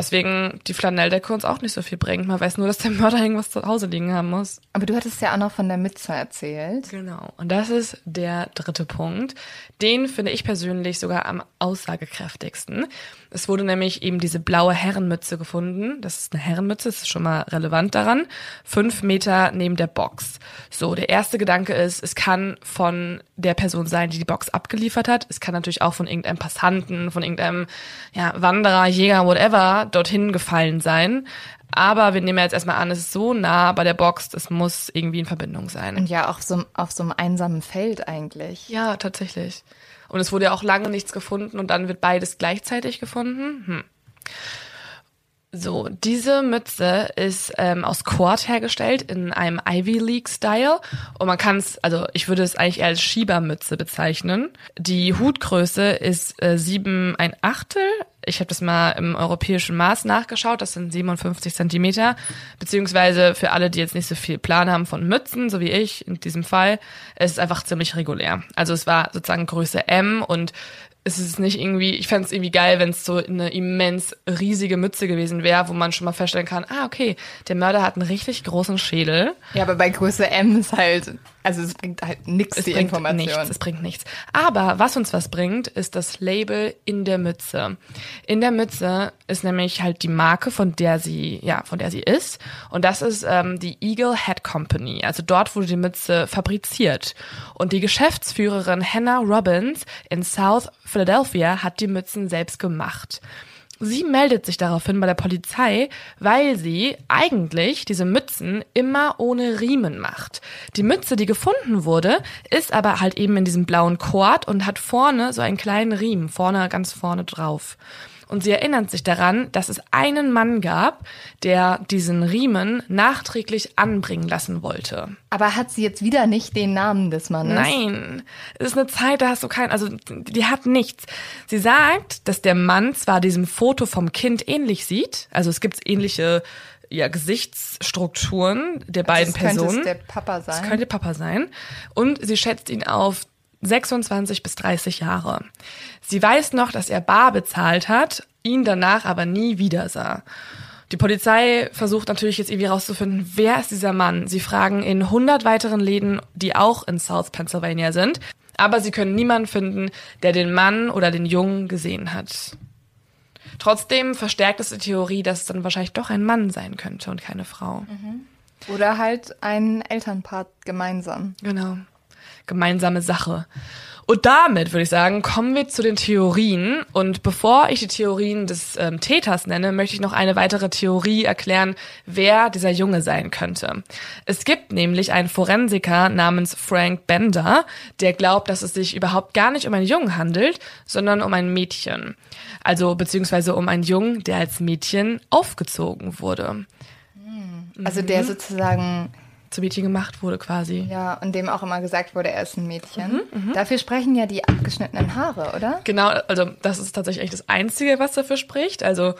Weswegen die Flanelldecke uns auch nicht so viel bringt. Man weiß nur, dass der Mörder irgendwas zu Hause liegen haben muss.
Aber du hattest ja auch noch von der Mütze erzählt.
Genau. Und das ist der dritte Punkt. Den finde ich persönlich sogar am aussagekräftigsten. Es wurde nämlich eben diese blaue Herrenmütze gefunden. Das ist eine Herrenmütze, das ist schon mal relevant daran. Fünf Meter neben der Box. So, der erste Gedanke ist, es kann von der Person sein, die die Box abgeliefert hat. Es kann natürlich auch von irgendeinem Passanten, von irgendeinem ja, Wanderer, Jäger, whatever, dorthin gefallen sein. Aber wir nehmen jetzt erstmal an, es ist so nah bei der Box, das muss irgendwie in Verbindung sein.
Und ja, auf so, auf so einem einsamen Feld eigentlich.
Ja, tatsächlich. Und es wurde ja auch lange nichts gefunden und dann wird beides gleichzeitig gefunden. Hm. So, diese Mütze ist ähm, aus Quad hergestellt in einem Ivy League Style und man kann es, also ich würde es eigentlich eher als Schiebermütze bezeichnen. Die Hutgröße ist äh, sieben ein Achtel. Ich habe das mal im europäischen Maß nachgeschaut. Das sind 57 Zentimeter, beziehungsweise für alle, die jetzt nicht so viel Plan haben von Mützen, so wie ich in diesem Fall, es ist einfach ziemlich regulär. Also es war sozusagen Größe M und es ist nicht irgendwie, ich fände es irgendwie geil, wenn es so eine immens riesige Mütze gewesen wäre, wo man schon mal feststellen kann, ah, okay, der Mörder hat einen richtig großen Schädel.
Ja, aber bei Größe M ist halt, also es bringt halt nichts,
Es
die
bringt
Information.
nichts, es bringt nichts. Aber was uns was bringt, ist das Label in der Mütze. In der Mütze ist nämlich halt die Marke, von der sie, ja, von der sie ist. Und das ist ähm, die Eagle Head Company. Also dort wurde die Mütze fabriziert. Und die Geschäftsführerin Hannah Robbins in South Philadelphia hat die Mützen selbst gemacht. Sie meldet sich daraufhin bei der Polizei, weil sie eigentlich diese Mützen immer ohne Riemen macht. Die Mütze, die gefunden wurde, ist aber halt eben in diesem blauen Kord und hat vorne so einen kleinen Riemen, vorne, ganz vorne drauf. Und sie erinnert sich daran, dass es einen Mann gab, der diesen Riemen nachträglich anbringen lassen wollte.
Aber hat sie jetzt wieder nicht den Namen des Mannes?
Nein, es ist eine Zeit, da hast du kein, also die hat nichts. Sie sagt, dass der Mann zwar diesem Foto vom Kind ähnlich sieht, also es gibt ähnliche ja, Gesichtsstrukturen der beiden
das könnte
Personen.
es der Papa sein.
Das könnte Papa sein. Und sie schätzt ihn auf 26 bis 30 Jahre. Sie weiß noch, dass er bar bezahlt hat, ihn danach aber nie wieder sah. Die Polizei versucht natürlich jetzt irgendwie rauszufinden, wer ist dieser Mann. Sie fragen in 100 weiteren Läden, die auch in South Pennsylvania sind, aber sie können niemanden finden, der den Mann oder den Jungen gesehen hat. Trotzdem verstärkt es die Theorie, dass es dann wahrscheinlich doch ein Mann sein könnte und keine Frau.
Oder halt ein Elternpaar gemeinsam.
Genau. Gemeinsame Sache. Und damit würde ich sagen, kommen wir zu den Theorien. Und bevor ich die Theorien des ähm, Täters nenne, möchte ich noch eine weitere Theorie erklären, wer dieser Junge sein könnte. Es gibt nämlich einen Forensiker namens Frank Bender, der glaubt, dass es sich überhaupt gar nicht um einen Jungen handelt, sondern um ein Mädchen. Also beziehungsweise um einen Jungen, der als Mädchen aufgezogen wurde.
Also
Mhm.
der sozusagen,
Zu Mädchen gemacht wurde quasi.
ja, und dem auch immer gesagt wurde, er ist ein Mädchen.
Mhm,
Dafür sprechen ja die abgeschnittenen Haare, oder?
Genau, also das ist tatsächlich echt das Einzige, was dafür spricht. Also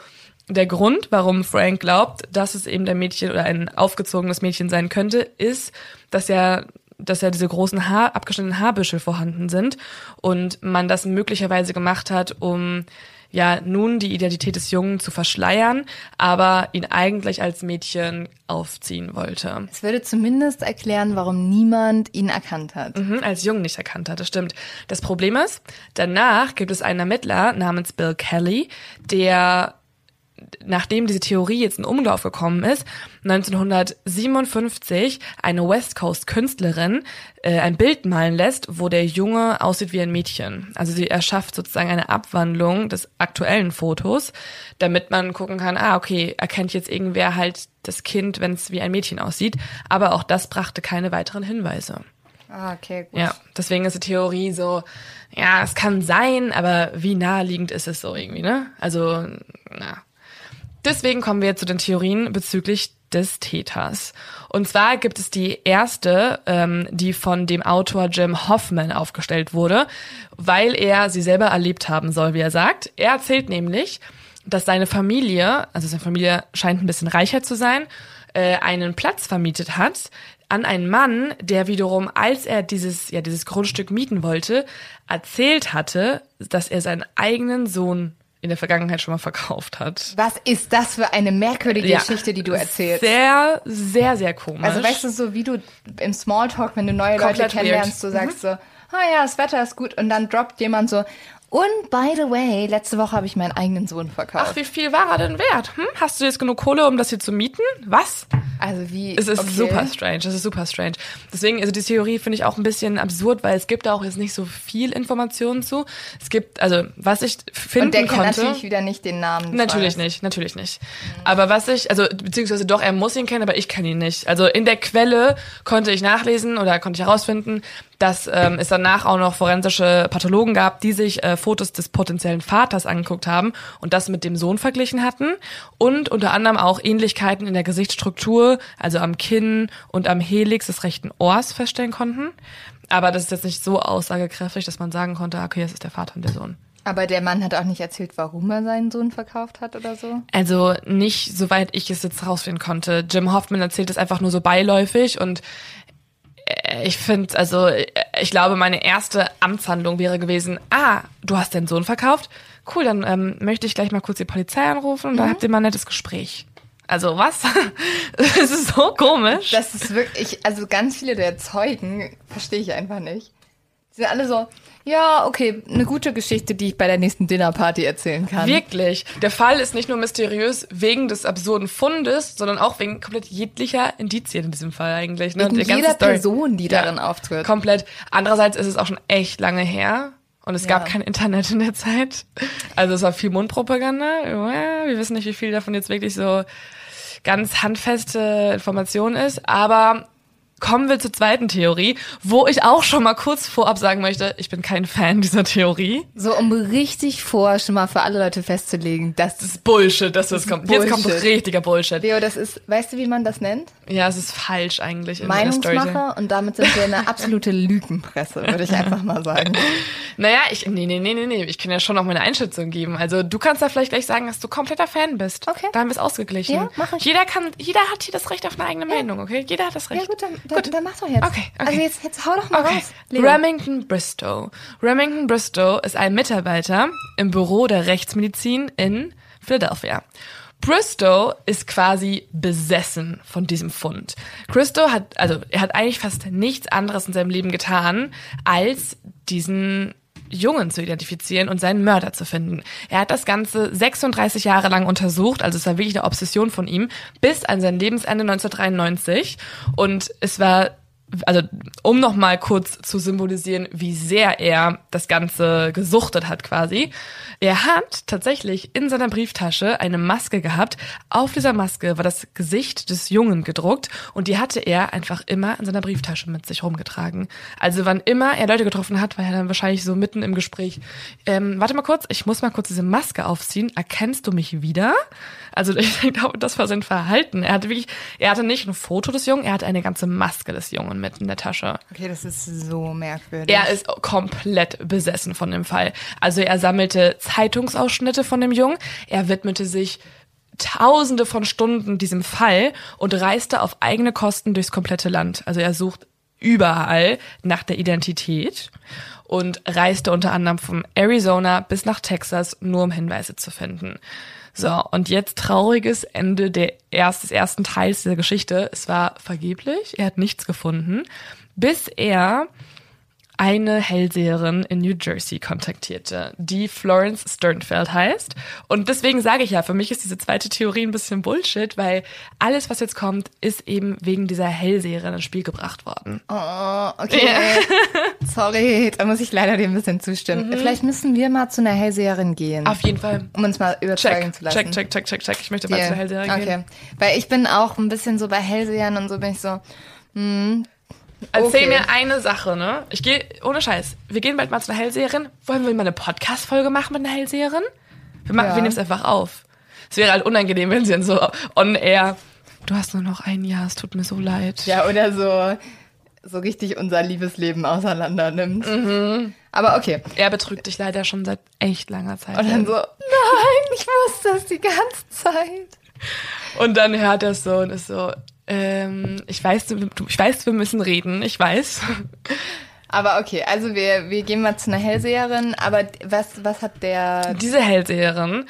der Grund, warum Frank glaubt, dass es eben der Mädchen oder ein aufgezogenes Mädchen sein könnte, ist, dass er dass ja diese großen Haar, abgeschnittenen Haarbüschel vorhanden sind und man das möglicherweise gemacht hat, um ja nun die Identität des Jungen zu verschleiern, aber ihn eigentlich als Mädchen aufziehen wollte.
Es würde zumindest erklären, warum niemand ihn erkannt hat.
Mhm, als Jungen nicht erkannt hat, das stimmt. Das Problem ist, danach gibt es einen Ermittler namens Bill Kelly, der nachdem diese Theorie jetzt in Umlauf gekommen ist, 1957 eine West Coast Künstlerin äh, ein Bild malen lässt, wo der Junge aussieht wie ein Mädchen. Also sie erschafft sozusagen eine Abwandlung des aktuellen Fotos, damit man gucken kann, ah, okay, erkennt jetzt irgendwer halt das Kind, wenn es wie ein Mädchen aussieht. Aber auch das brachte keine weiteren Hinweise.
Ah, okay, gut.
Ja, deswegen ist die Theorie so, ja, es kann sein, aber wie naheliegend ist es so irgendwie, ne? Also, na. Deswegen kommen wir zu den Theorien bezüglich des Täters. Und zwar gibt es die erste, ähm, die von dem Autor Jim Hoffman aufgestellt wurde, weil er sie selber erlebt haben soll, wie er sagt. Er erzählt nämlich, dass seine Familie, also seine Familie scheint ein bisschen reicher zu sein, äh, einen Platz vermietet hat an einen Mann, der wiederum, als er dieses, ja, dieses Grundstück mieten wollte, erzählt hatte, dass er seinen eigenen Sohn in der Vergangenheit schon mal verkauft hat.
Was ist das für eine merkwürdige
Ja.
Geschichte, die du erzählst?
Sehr, sehr, sehr komisch.
Also weißt du, so wie du im Smalltalk, wenn du neue Leute
Komplett
kennenlernst,
weird.
du sagst so, ah ja, das Wetter ist gut und dann droppt jemand so, und by the way, letzte Woche habe ich meinen eigenen Sohn verkauft.
Ach, wie viel war er denn wert? Hm? Hast du jetzt genug Kohle, um das hier zu mieten? Was?
also wie
Es ist
okay.
super strange, es ist super strange. Deswegen, also die Theorie finde ich auch ein bisschen absurd, weil es gibt da auch jetzt nicht so viel Informationen zu. Es gibt, also was ich finden
Und der kennt
konnte.
natürlich wieder nicht den Namen.
Natürlich
Mannes.
nicht, natürlich nicht. Aber was ich, also beziehungsweise doch, er muss ihn kennen, aber ich kenne ihn nicht. Also in der Quelle konnte ich nachlesen oder konnte ich herausfinden, dass ähm, es danach auch noch forensische Pathologen gab, die sich äh, Fotos des potenziellen Vaters angeguckt haben und das mit dem Sohn verglichen hatten und unter anderem auch Ähnlichkeiten in der Gesichtsstruktur, also am Kinn und am Helix des rechten Ohrs feststellen konnten. Aber das ist jetzt nicht so aussagekräftig, dass man sagen konnte, okay, das ist der Vater und der Sohn.
Aber der Mann hat auch nicht erzählt, warum er seinen Sohn verkauft hat oder so.
Also nicht, soweit ich es jetzt rausfinden konnte. Jim Hoffman erzählt es einfach nur so beiläufig und ich finde, also äh, ich glaube, meine erste Amtshandlung wäre gewesen, ah, du hast deinen Sohn verkauft? Cool, dann ähm, möchte ich gleich mal kurz die Polizei anrufen und dann habt ihr mal ein nettes Gespräch. Also was? Das ist so komisch.
Das ist wirklich, also ganz viele der Zeugen verstehe ich einfach nicht. Die sind alle so, ja, okay, eine gute Geschichte, die ich bei der nächsten Dinnerparty erzählen kann.
Wirklich. Der Fall ist nicht nur mysteriös wegen des absurden Fundes, sondern auch wegen komplett jeglicher Indizien in diesem Fall eigentlich. Ne?
Wegen
Der
jeder
Story-
Person, die
Ja.
darin auftritt.
Komplett. Andererseits ist es auch schon echt lange her. Und es
Ja.
gab kein Internet in der Zeit. Also es war viel Mundpropaganda. Wir wissen nicht, wie viel davon jetzt wirklich so ganz handfeste Information ist. Aber kommen wir zur zweiten Theorie, wo ich auch schon mal kurz vorab sagen möchte, ich bin kein Fan dieser Theorie.
So, um richtig vor schon mal für alle Leute festzulegen, dass
Das ist Bullshit, dass das,
ist
kommt. Jetzt kommt
Bullshit.
richtiger Bullshit.
Leo, das ist, weißt du, wie man das nennt?
Ja, es ist falsch eigentlich.
Meinungsmacher und damit sind wir eine absolute Lügenpresse, würde ich einfach mal sagen.
Naja, ich, nee, nee, nee, nee, nee, ich kann ja schon noch meine Einschätzung geben. Also du kannst da vielleicht gleich sagen, dass du kompletter Fan bist.
Okay.
Da haben wir es ausgeglichen.
Ja, mach ich.
Jeder kann, jeder hat hier das Recht auf eine eigene Meinung, okay? Jeder hat das Recht.
Ja gut, dann, dann, dann mach doch jetzt.
Okay, okay.
Also jetzt, jetzt hau doch mal
Okay.
raus. Leo.
Remington Bristow. Remington Bristow ist ein Mitarbeiter im Büro der Rechtsmedizin in Philadelphia. Bristow ist quasi besessen von diesem Fund. Bristow hat, also er hat eigentlich fast nichts anderes in seinem Leben getan, als diesen Jungen zu identifizieren und seinen Mörder zu finden. Er hat das Ganze 36 Jahre lang untersucht, also es war wirklich eine Obsession von ihm, bis an sein Lebensende 1993. Und es war also um noch mal kurz zu symbolisieren, wie sehr er das Ganze gesuchtet hat quasi. Er hat tatsächlich in seiner Brieftasche eine Maske gehabt. Auf dieser Maske war das Gesicht des Jungen gedruckt und die hatte er einfach immer in seiner Brieftasche mit sich rumgetragen. Also wann immer er Leute getroffen hat, war er dann wahrscheinlich so mitten im Gespräch. Ähm, warte mal kurz, ich muss mal kurz diese Maske aufziehen. Erkennst du mich wieder? Also ich glaube, das war sein Verhalten. Er hatte wirklich, er hatte nicht ein Foto des Jungen, er hatte eine ganze Maske des Jungen mit in der Tasche.
Okay, das ist so merkwürdig.
Er ist komplett besessen von dem Fall. Also er sammelte Zeitungsausschnitte von dem Jungen, er widmete sich tausende von Stunden diesem Fall und reiste auf eigene Kosten durchs komplette Land. Also er sucht überall nach der Identität und reiste unter anderem von Arizona bis nach Texas, nur um Hinweise zu finden. So, und jetzt trauriges Ende der erst, des ersten Teils dieser Geschichte. Es war vergeblich, er hat nichts gefunden, bis er eine Hellseherin in New Jersey kontaktierte, die Florence Sternfeld heißt. Und deswegen sage ich ja, für mich ist diese zweite Theorie ein bisschen Bullshit, weil alles, was jetzt kommt, ist eben wegen dieser Hellseherin ins Spiel gebracht worden.
Oh, okay. Ja. Sorry, da muss ich leider dir ein bisschen zustimmen. Mhm. Vielleicht müssen wir mal zu einer Hellseherin gehen.
Auf jeden Fall.
Um uns mal überzeugen
check,
zu lassen.
Check, check, check, check, check. Ich möchte mal yeah. zu einer Hellseherin okay. gehen.
Okay. Weil ich bin auch ein bisschen so bei Hellsehern und so bin ich so, hm,
Erzähl okay. mir eine Sache, ne? Ich gehe, ohne Scheiß, wir gehen bald mal zu einer Hellseherin. Wollen wir mal eine Podcast-Folge machen mit einer Hellseherin? Wir, machen, ja. wir nehmen es einfach auf. Es wäre halt unangenehm, wenn sie dann so on air. Du hast nur noch ein Jahr, es tut mir so leid.
Ja, oder so, so richtig unser Liebesleben auseinander nimmt. Mhm. Aber okay.
Er betrügt dich leider schon seit echt langer Zeit.
Und dann so, nein, ich wusste es die ganze Zeit.
Und dann hört er es so und ist so, ähm, ich weiß, du, ich weiß, wir müssen reden. Ich weiß.
Aber okay, also wir, wir gehen mal zu einer Hellseherin. Aber was, was hat der...
Diese Hellseherin,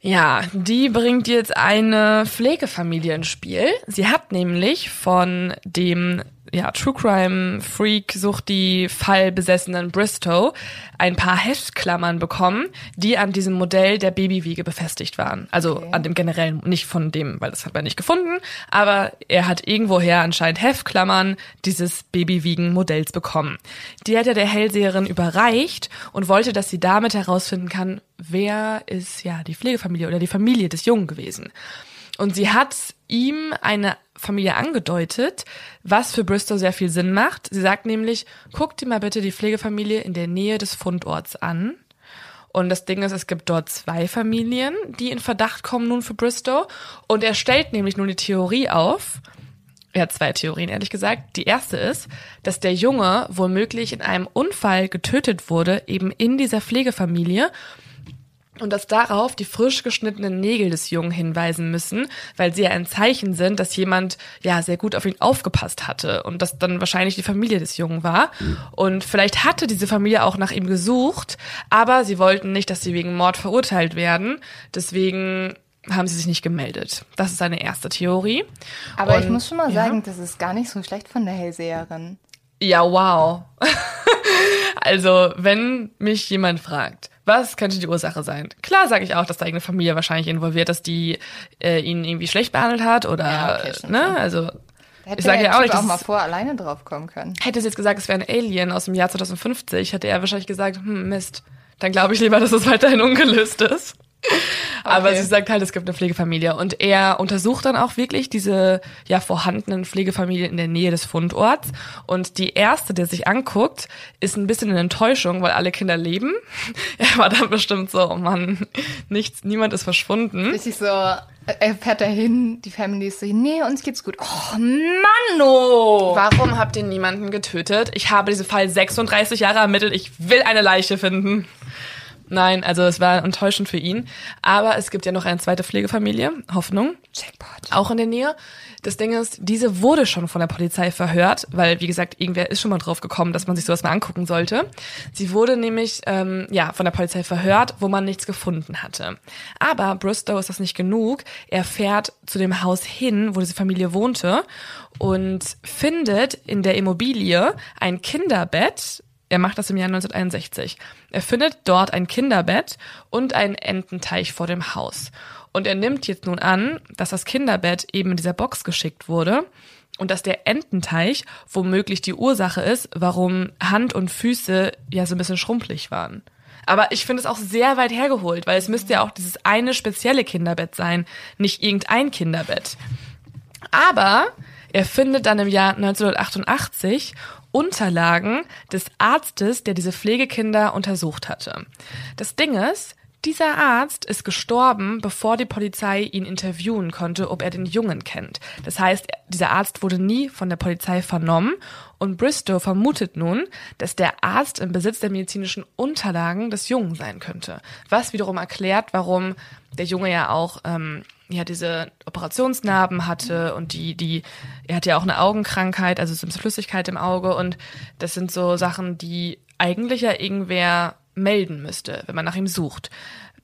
ja, die bringt jetzt eine Pflegefamilie ins Spiel. Sie hat nämlich von dem ja, True Crime Freak sucht die fallbesessenen Bristow ein paar Heftklammern bekommen, die an diesem Modell der Babywiege befestigt waren. Also okay. an dem generellen, nicht von dem, weil das hat er nicht gefunden, aber er hat irgendwoher anscheinend Heftklammern dieses Babywiegen-Modells bekommen. Die hat er der Hellseherin überreicht und wollte, dass sie damit herausfinden kann, wer ist ja die Pflegefamilie oder die Familie des Jungen gewesen. Und sie hat ihm eine Familie angedeutet, was für Bristol sehr viel Sinn macht. Sie sagt nämlich, guck dir mal bitte die Pflegefamilie in der Nähe des Fundorts an. Und das Ding ist, es gibt dort zwei Familien, die in Verdacht kommen nun für Bristow. Und er stellt nämlich nun die Theorie auf, er hat zwei Theorien, ehrlich gesagt. Die erste ist, dass der Junge womöglich in einem Unfall getötet wurde, eben in dieser Pflegefamilie und dass darauf die frisch geschnittenen Nägel des Jungen hinweisen müssen, weil sie ja ein Zeichen sind, dass jemand ja sehr gut auf ihn aufgepasst hatte und dass dann wahrscheinlich die Familie des Jungen war. Und vielleicht hatte diese Familie auch nach ihm gesucht, aber sie wollten nicht, dass sie wegen Mord verurteilt werden. Deswegen haben sie sich nicht gemeldet. Das ist eine erste Theorie.
Aber und, ich muss schon mal sagen, das ist gar nicht so schlecht von der Hellseherin.
Ja, wow. also, wenn mich jemand fragt, was könnte die Ursache sein? Klar sage ich auch, dass da irgendeine Familie wahrscheinlich involviert ist, die äh, ihn irgendwie schlecht behandelt hat oder ja, okay, ne, also
Hätte ich sage ja auch nicht, auch mal vor alleine drauf kommen können.
Hätte sie jetzt gesagt, es wäre ein Alien aus dem Jahr 2050, hätte er wahrscheinlich gesagt, hm, Mist. Dann glaube ich lieber, dass es weiterhin ungelöst ist. Aber okay. sie sagt halt, es gibt eine Pflegefamilie. Und er untersucht dann auch wirklich diese ja vorhandenen Pflegefamilien in der Nähe des Fundorts. Und die erste, der sich anguckt, ist ein bisschen in Enttäuschung, weil alle Kinder leben. Er war dann bestimmt so, oh Mann, nichts, niemand ist verschwunden.
Richtig so, er fährt dahin, die Family ist so, nee, uns geht's gut. Oh Mann, oh!
Warum habt ihr niemanden getötet? Ich habe diesen Fall 36 Jahre ermittelt. Ich will eine Leiche finden. Nein, also es war enttäuschend für ihn. Aber es gibt ja noch eine zweite Pflegefamilie, Hoffnung.
Jackpot.
Auch in der Nähe. Das Ding ist, diese wurde schon von der Polizei verhört, weil, wie gesagt, irgendwer ist schon mal drauf gekommen, dass man sich sowas mal angucken sollte. Sie wurde nämlich ähm, ja von der Polizei verhört, wo man nichts gefunden hatte. Aber Bristow ist das nicht genug. Er fährt zu dem Haus hin, wo diese Familie wohnte und findet in der Immobilie ein Kinderbett er macht das im Jahr 1961. Er findet dort ein Kinderbett und einen Ententeich vor dem Haus. Und er nimmt jetzt nun an, dass das Kinderbett eben in dieser Box geschickt wurde und dass der Ententeich womöglich die Ursache ist, warum Hand und Füße ja so ein bisschen schrumpelig waren. Aber ich finde es auch sehr weit hergeholt, weil es müsste ja auch dieses eine spezielle Kinderbett sein, nicht irgendein Kinderbett. Aber er findet dann im Jahr 1988 Unterlagen des Arztes, der diese Pflegekinder untersucht hatte. Das Ding ist, dieser Arzt ist gestorben, bevor die Polizei ihn interviewen konnte, ob er den Jungen kennt. Das heißt, dieser Arzt wurde nie von der Polizei vernommen und Bristow vermutet nun, dass der Arzt im Besitz der medizinischen Unterlagen des Jungen sein könnte. Was wiederum erklärt, warum der Junge ja auch ähm, ja diese Operationsnarben hatte und die, die, er hat ja auch eine Augenkrankheit, also so Flüssigkeit im Auge und das sind so Sachen, die eigentlich ja irgendwer melden müsste, wenn man nach ihm sucht.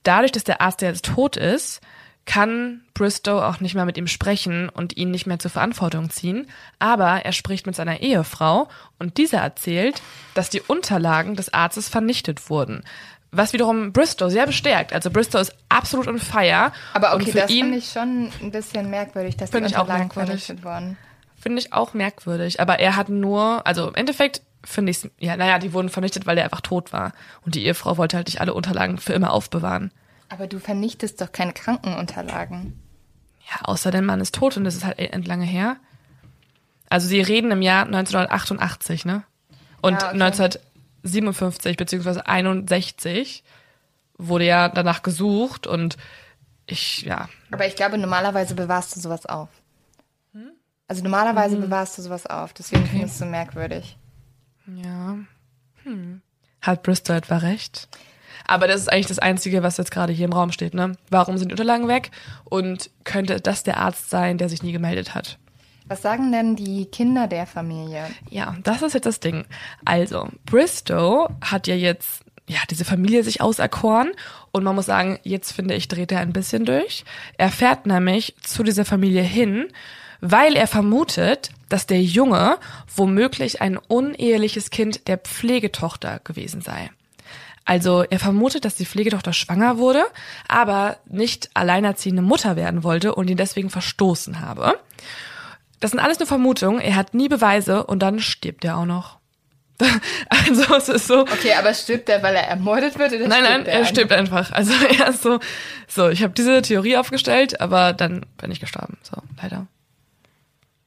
Dadurch, dass der Arzt jetzt tot ist, kann Bristow auch nicht mehr mit ihm sprechen und ihn nicht mehr zur Verantwortung ziehen, aber er spricht mit seiner Ehefrau und diese erzählt, dass die Unterlagen des Arztes vernichtet wurden. Was wiederum Bristow sehr bestärkt. Also Bristow ist absolut on fire.
Aber okay, das finde ich schon ein bisschen merkwürdig, dass die
auch
Unterlagen vernichtet wurden.
finde ich auch merkwürdig. Aber er hat nur, also im Endeffekt finde ich ja, naja, die wurden vernichtet, weil er einfach tot war. Und die Ehefrau wollte halt nicht alle Unterlagen für immer aufbewahren.
Aber du vernichtest doch keine Krankenunterlagen.
Ja, außer der Mann ist tot und das ist halt end lange her. Also sie reden im Jahr 1988, ne? Und
Ja, okay.
1957 beziehungsweise 61 wurde ja danach gesucht und ich, ja,
Aber ich glaube, normalerweise bewahrst du sowas auf.
Hm?
Also normalerweise
Mhm.
bewahrst du sowas auf. Deswegen finde ich es so merkwürdig.
Ja. Hm. Hat Bristol etwa recht? Aber das ist eigentlich das Einzige, was jetzt gerade hier im Raum steht, ne? Warum sind die Unterlagen weg? Und könnte das der Arzt sein, der sich nie gemeldet hat?
Was sagen denn die Kinder der Familie?
Ja, das ist jetzt das Ding. Also, Bristow hat ja jetzt ja, diese Familie sich auserkoren und man muss sagen, jetzt finde ich, dreht er ein bisschen durch. Er fährt nämlich zu dieser Familie hin, weil er vermutet, dass der Junge womöglich ein uneheliches Kind der Pflegetochter gewesen sei. Also er vermutet, dass die Pflegetochter schwanger wurde, aber nicht alleinerziehende Mutter werden wollte und ihn deswegen verstoßen habe. Das sind alles nur Vermutungen, er hat nie Beweise und dann stirbt er auch noch. Also es ist so,
Okay, aber stirbt er, weil er ermordet wird? Oder
nein, nein, er
ein-
stirbt einfach. Also er ist so, so, ich habe diese Theorie aufgestellt, aber dann bin ich gestorben. So, leider.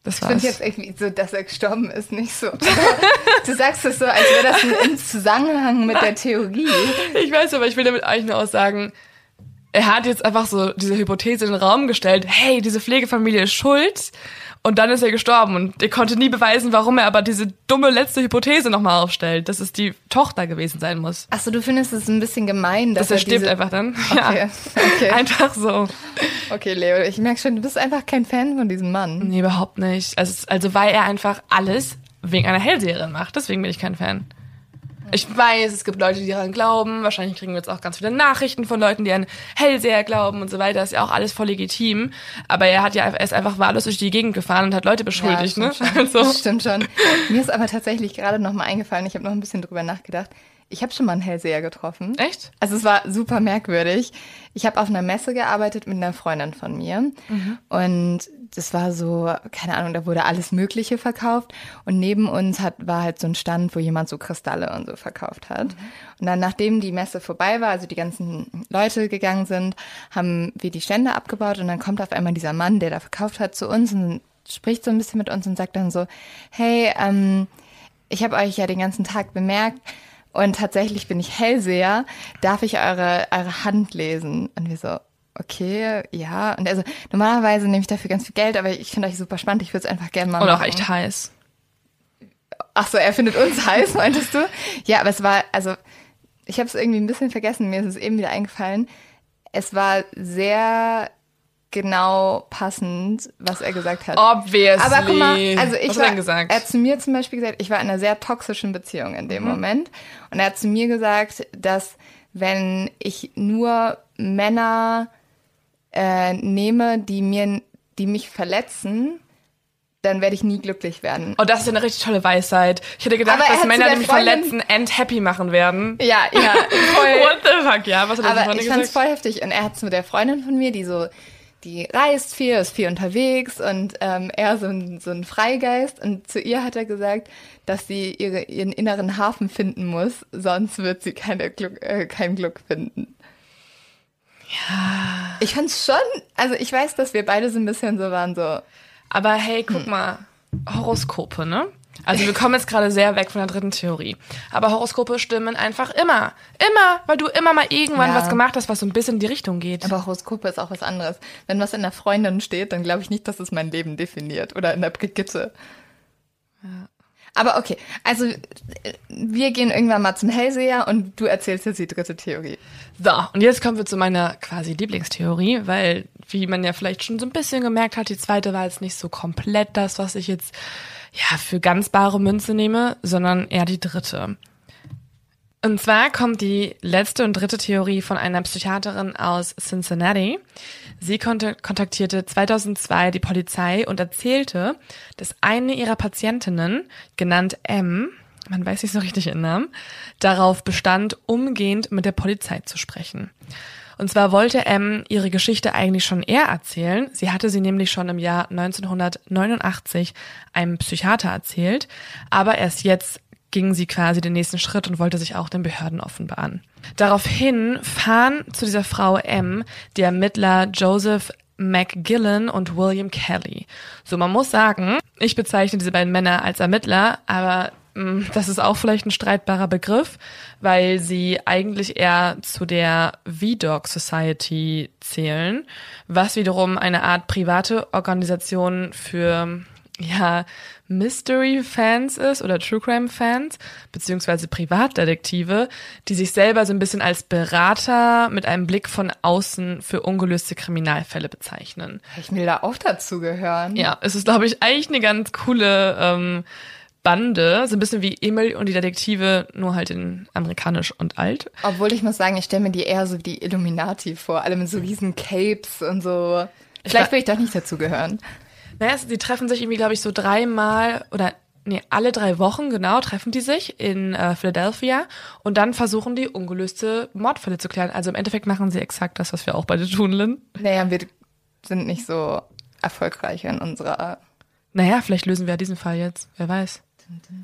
Das
Ich
war's.
finde jetzt irgendwie so, dass er gestorben ist, nicht so. Du sagst es so, als wäre das ein- im Zusammenhang mit der Theorie.
Ich weiß, aber ich will damit eigentlich nur aussagen, er hat jetzt einfach so diese Hypothese in den Raum gestellt, hey, diese Pflegefamilie ist schuld und dann ist er gestorben und er konnte nie beweisen, warum er aber diese dumme letzte Hypothese nochmal aufstellt, dass es die Tochter gewesen sein muss.
Achso, du findest es ein bisschen gemein, dass,
Dass er stirbt
diese...
einfach dann.
Okay,
Ja.
okay.
Einfach so.
Okay, Leo, ich merke schon, du bist einfach kein Fan von diesem Mann.
Nee, überhaupt nicht. Also, also weil er einfach alles wegen einer Hellseherin macht. Deswegen bin ich kein Fan. Ich weiß, es gibt Leute, die daran glauben. Wahrscheinlich kriegen wir jetzt auch ganz viele Nachrichten von Leuten, die an Hellseher glauben und so weiter. ist ja auch alles voll legitim. Aber er hat ja er ist einfach wahllos durch die Gegend gefahren und hat Leute beschuldigt,
ja,
ne?
stimmt Schon.
Also,
Das stimmt schon. Mir ist aber tatsächlich gerade noch mal eingefallen, ich habe noch ein bisschen drüber nachgedacht. Ich habe schon mal einen Hellseher getroffen.
Echt?
Also es war super merkwürdig. Ich habe auf einer Messe gearbeitet mit einer Freundin von mir und das war so, keine Ahnung, da wurde alles Mögliche verkauft und neben uns hat, war halt so ein Stand, wo jemand so Kristalle und so verkauft hat. Und dann, nachdem die Messe vorbei war, also die ganzen Leute gegangen sind, haben wir die Stände abgebaut und dann kommt auf einmal dieser Mann, der da verkauft hat, zu uns und spricht so ein bisschen mit uns und sagt dann so, hey, ähm, ich habe euch ja den ganzen Tag bemerkt und tatsächlich bin ich Hellseher. Darf ich eure, eure Hand lesen? Und wir so, okay, ja. Und also normalerweise nehme ich dafür ganz viel Geld, aber ich finde euch super spannend. Ich würde es einfach gerne mal
Und auch
machen.
echt heiß.
Ach so, er findet uns heiß, meintest du? Ja, aber es war, also ich habe es irgendwie ein bisschen vergessen. Mir ist es eben wieder eingefallen. Es war sehr genau passend, was er gesagt hat.
Obviously.
Aber guck mal, also ich
Was
war,
er gesagt?
er hat zu mir zum Beispiel gesagt, ich war in einer sehr toxischen Beziehung in dem Moment. Und er hat zu mir gesagt, dass wenn ich nur Männer äh, nehme, die mir, die mich verletzen, dann werde ich nie glücklich werden.
Oh, das ist ja eine richtig tolle Weisheit. Ich hätte gedacht, dass Männer, die mich verletzen, end happy machen werden.
Ja, ja, voll.
What the fuck, ja? Was hat er
Aber ich fand es voll heftig. Und er hat zu der Freundin von mir, die so, die reist viel, ist viel unterwegs und ähm, er so ein, so ein Freigeist. Und zu ihr hat er gesagt, dass sie ihre, ihren inneren Hafen finden muss, sonst wird sie keine Glück, äh, kein Glück finden. Ja. Ich fand's schon, also ich weiß, dass wir beide so ein bisschen so waren, so,
Aber hey,
Hm.
guck mal, Horoskope, ne? Also wir kommen jetzt gerade sehr weg von der dritten Theorie. Aber Horoskope stimmen einfach immer. Immer, weil du immer mal irgendwann
Ja.
was gemacht hast, was so ein bisschen in die Richtung geht.
aber Horoskope ist auch was anderes. Wenn was in der Freundin steht, dann glaube ich nicht, dass es mein Leben definiert oder in der Brigitte. Aber okay, also äh, wir gehen irgendwann mal zum Hellseher und du erzählst jetzt die dritte Theorie.
So, und jetzt kommen wir zu meiner quasi Lieblingstheorie, weil wie man ja vielleicht schon so ein bisschen gemerkt hat, die zweite war jetzt nicht so komplett das, was ich jetzt ja für ganz bare Münze nehme, sondern eher die dritte. Und zwar kommt die letzte und dritte Theorie von einer Psychiaterin aus Cincinnati. Sie kontaktierte 2002 die Polizei und erzählte, dass eine ihrer Patientinnen, genannt M, man weiß nicht so richtig ihren Namen, darauf bestand, umgehend mit der Polizei zu sprechen. Und zwar wollte M ihre Geschichte eigentlich schon eher erzählen. Sie hatte sie nämlich schon im Jahr 1989 einem Psychiater erzählt, aber erst jetzt ging sie quasi den nächsten Schritt und wollte sich auch den Behörden offenbaren. Daraufhin fahren zu dieser Frau M die Ermittler Joseph McGillen und William Kelly. So, man muss sagen, ich bezeichne diese beiden Männer als Ermittler, aber das ist auch vielleicht ein streitbarer Begriff, weil sie eigentlich eher zu der V-Dog Society zählen, was wiederum eine Art private Organisation für ja, Mystery-Fans ist oder True Crime-Fans, beziehungsweise Privatdetektive, die sich selber so ein bisschen als Berater mit einem Blick von außen für ungelöste Kriminalfälle bezeichnen.
Ich will da auch dazu gehören.
Ja, es ist, glaube ich, eigentlich eine ganz coole ähm, Bande, so ein bisschen wie Emil und die Detektive, nur halt in amerikanisch und alt.
Obwohl ich muss sagen, ich stelle mir die eher so wie die Illuminati vor, alle mit so riesen Capes und so. Vielleicht will ich doch nicht dazu gehören.
Naja, sie treffen sich irgendwie, glaube ich, so dreimal oder nee, alle drei Wochen, genau, treffen die sich in äh, Philadelphia und dann versuchen die ungelöste Mordfälle zu klären. Also im Endeffekt machen sie exakt das, was wir auch beide tun, Lynn.
Naja, wir sind nicht so erfolgreich in unserer.
Naja, vielleicht lösen wir diesen Fall jetzt. Wer weiß.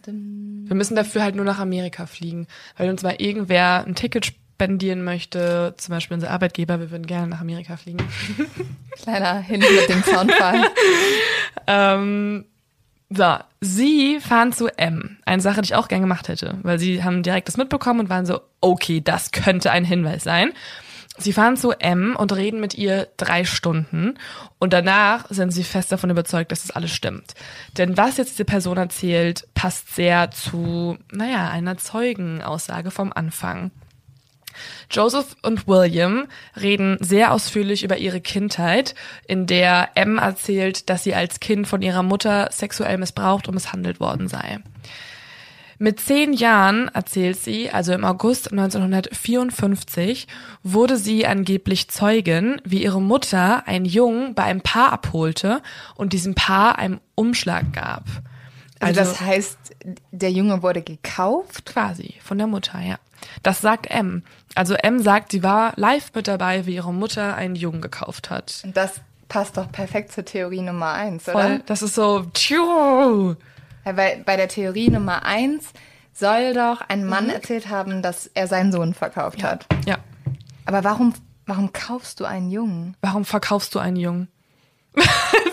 Wir müssen dafür halt nur nach Amerika fliegen, weil uns mal irgendwer ein Ticket spendieren möchte, zum Beispiel unser Arbeitgeber, wir würden gerne nach Amerika fliegen.
Kleiner Hin mit dem Soundfall.
ähm, so, sie fahren zu M. Eine Sache, die ich auch gern gemacht hätte, weil sie haben direkt das mitbekommen und waren so, okay, das könnte ein Hinweis sein. Sie fahren zu M und reden mit ihr drei Stunden und danach sind sie fest davon überzeugt, dass das alles stimmt. Denn was jetzt diese Person erzählt, passt sehr zu, naja, einer Zeugenaussage vom Anfang. Joseph und William reden sehr ausführlich über ihre Kindheit, in der M erzählt, dass sie als Kind von ihrer Mutter sexuell missbraucht und misshandelt worden sei. Mit zehn Jahren, erzählt sie, also im August 1954, wurde sie angeblich Zeugin, wie ihre Mutter einen Jungen bei einem Paar abholte und diesem Paar einen Umschlag gab.
Also, also das heißt, der Junge wurde gekauft?
Quasi, von der Mutter, ja. Das sagt M. Also M sagt, sie war live mit dabei, wie ihre Mutter einen Jungen gekauft hat.
Und das passt doch perfekt zur Theorie Nummer eins,
Voll.
oder?
Das ist so, tschuh.
Weil bei der Theorie Nummer eins soll doch ein Mann mhm. erzählt haben, dass er seinen Sohn verkauft
ja.
hat.
Ja.
Aber warum, warum kaufst du einen Jungen?
Warum verkaufst du einen Jungen?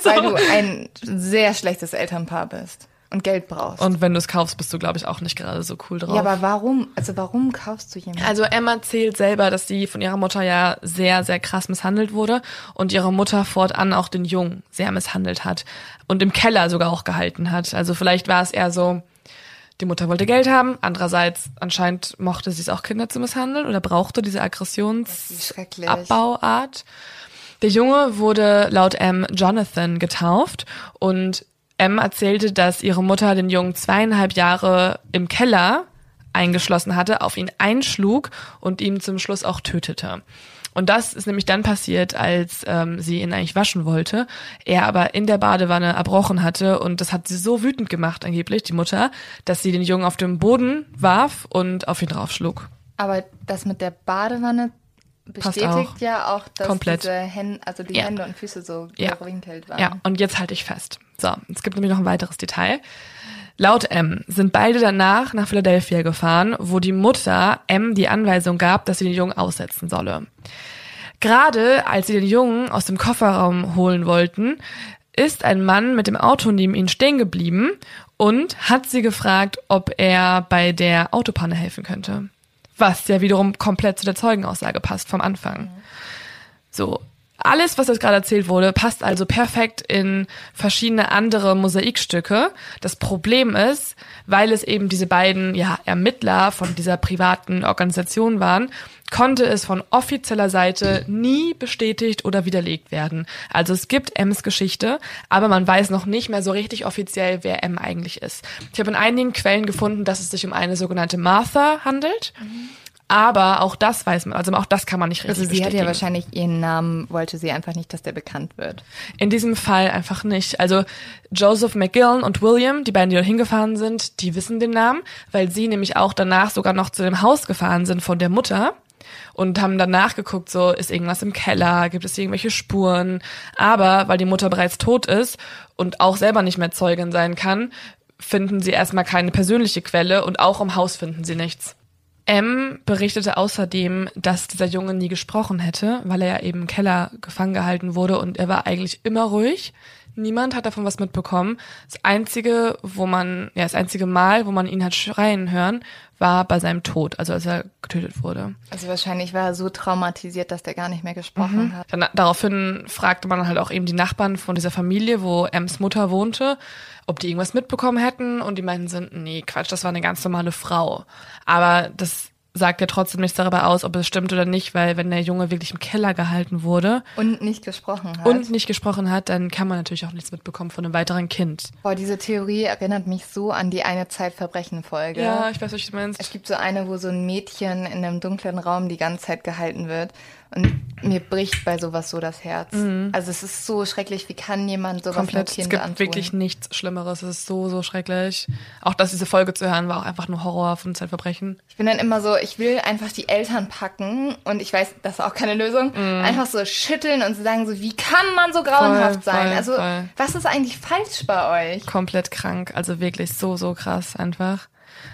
so. Weil du ein sehr schlechtes Elternpaar bist und Geld brauchst.
Und wenn du es kaufst, bist du, glaube ich, auch nicht gerade so cool drauf.
Ja, aber warum? Also warum kaufst du jemanden?
Also Emma erzählt selber, dass sie von ihrer Mutter ja sehr, sehr krass misshandelt wurde und ihre Mutter fortan auch den Jungen sehr misshandelt hat und im Keller sogar auch gehalten hat. Also vielleicht war es eher so, die Mutter wollte Geld haben, andererseits anscheinend mochte sie es auch, Kinder zu misshandeln oder brauchte diese Aggressionsabbauart. Der Junge wurde laut M. Jonathan getauft und M erzählte, dass ihre Mutter den Jungen zweieinhalb Jahre im Keller eingeschlossen hatte, auf ihn einschlug und ihn zum Schluss auch tötete. Und das ist nämlich dann passiert, als ähm, sie ihn eigentlich waschen wollte, er aber in der Badewanne erbrochen hatte und das hat sie so wütend gemacht, angeblich, die Mutter, dass sie den Jungen auf den Boden warf und auf ihn draufschlug.
Aber das mit der Badewanne bestätigt auch. ja auch, dass
Komplett.
diese Hände, also die ja. Hände und Füße so
ja.
gewinkelt waren.
Ja, und jetzt halte ich fest. So, es gibt nämlich noch ein weiteres Detail. Laut M sind beide danach nach Philadelphia gefahren, wo die Mutter M die Anweisung gab, dass sie den Jungen aussetzen solle. Gerade als sie den Jungen aus dem Kofferraum holen wollten, ist ein Mann mit dem Auto neben ihnen stehen geblieben und hat sie gefragt, ob er bei der Autopanne helfen könnte. Was ja wiederum komplett zu der Zeugenaussage passt vom Anfang. So, Alles, was jetzt gerade erzählt wurde, passt also perfekt in verschiedene andere Mosaikstücke. Das Problem ist, weil es eben diese beiden ja, Ermittler von dieser privaten Organisation waren, konnte es von offizieller Seite nie bestätigt oder widerlegt werden. Also es gibt M's Geschichte, aber man weiß noch nicht mehr so richtig offiziell, wer M eigentlich ist. Ich habe in einigen Quellen gefunden, dass es sich um eine sogenannte Martha handelt. Mhm. Aber auch das weiß man, also auch das kann man nicht richtig
Also sie hat ja wahrscheinlich ihren Namen, wollte sie einfach nicht, dass der bekannt wird.
In diesem Fall einfach nicht. Also Joseph McGillen und William, die beiden, die dort hingefahren sind, die wissen den Namen, weil sie nämlich auch danach sogar noch zu dem Haus gefahren sind von der Mutter und haben dann nachgeguckt, so ist irgendwas im Keller, gibt es irgendwelche Spuren. Aber weil die Mutter bereits tot ist und auch selber nicht mehr Zeugin sein kann, finden sie erstmal keine persönliche Quelle und auch im Haus finden sie nichts. M berichtete außerdem, dass dieser Junge nie gesprochen hätte, weil er ja eben im Keller gefangen gehalten wurde und er war eigentlich immer ruhig. Niemand hat davon was mitbekommen. Das einzige, wo man, ja, das einzige Mal, wo man ihn hat schreien hören, war bei seinem Tod, also als er getötet wurde.
Also wahrscheinlich war er so traumatisiert, dass der gar nicht mehr gesprochen mhm. hat.
Dann, daraufhin fragte man halt auch eben die Nachbarn von dieser Familie, wo Ems Mutter wohnte, ob die irgendwas mitbekommen hätten und die meinten sind, nee, Quatsch, das war eine ganz normale Frau. Aber das sagt ja trotzdem nichts darüber aus, ob es stimmt oder nicht, weil wenn der Junge wirklich im Keller gehalten wurde
und nicht gesprochen hat
und nicht gesprochen hat, dann kann man natürlich auch nichts mitbekommen von einem weiteren Kind.
Boah, diese Theorie erinnert mich so an die eine Zeitverbrechen-Folge.
Ja, ich weiß, was du meinst.
Es gibt so eine, wo so ein Mädchen in einem dunklen Raum die ganze Zeit gehalten wird und mir bricht bei sowas so das Herz. Mhm. Also es ist so schrecklich, wie kann jemand sowas
Komplett. Kind Es gibt antun? wirklich nichts Schlimmeres. Es ist so, so schrecklich. Auch dass diese Folge zu hören war auch einfach nur Horror von Zeitverbrechen.
Ich bin dann immer so, ich will einfach die Eltern packen und ich weiß, das ist auch keine Lösung. Mhm. Einfach so schütteln und sagen so, wie kann man so grauenhaft voll, sein? Voll, also voll. was ist eigentlich falsch bei euch?
Komplett krank. Also wirklich so, so krass einfach.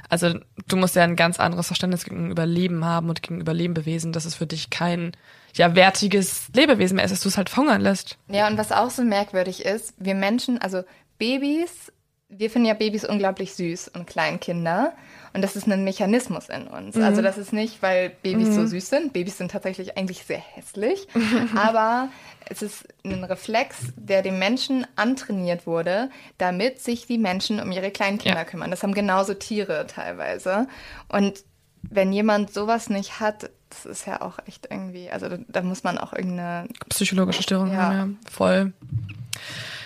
Also du musst ja ein ganz anderes Verständnis gegenüber Leben haben und gegenüber Leben bewiesen, dass es für dich kein ja wertiges Lebewesen mehr ist, dass du es halt verhungern lässt.
Ja, und was auch so merkwürdig ist, wir Menschen, also Babys, wir finden ja Babys unglaublich süß und Kleinkinder. Und das ist ein Mechanismus in uns. Mhm. Also das ist nicht, weil Babys mhm. so süß sind. Babys sind tatsächlich eigentlich sehr hässlich. aber es ist ein Reflex, der dem Menschen antrainiert wurde, damit sich die Menschen um ihre Kleinkinder ja. kümmern. Das haben genauso Tiere teilweise. Und wenn jemand sowas nicht hat, das ist ja auch echt irgendwie, also da, da muss man auch irgendeine
psychologische Störung ja. haben, ja, voll.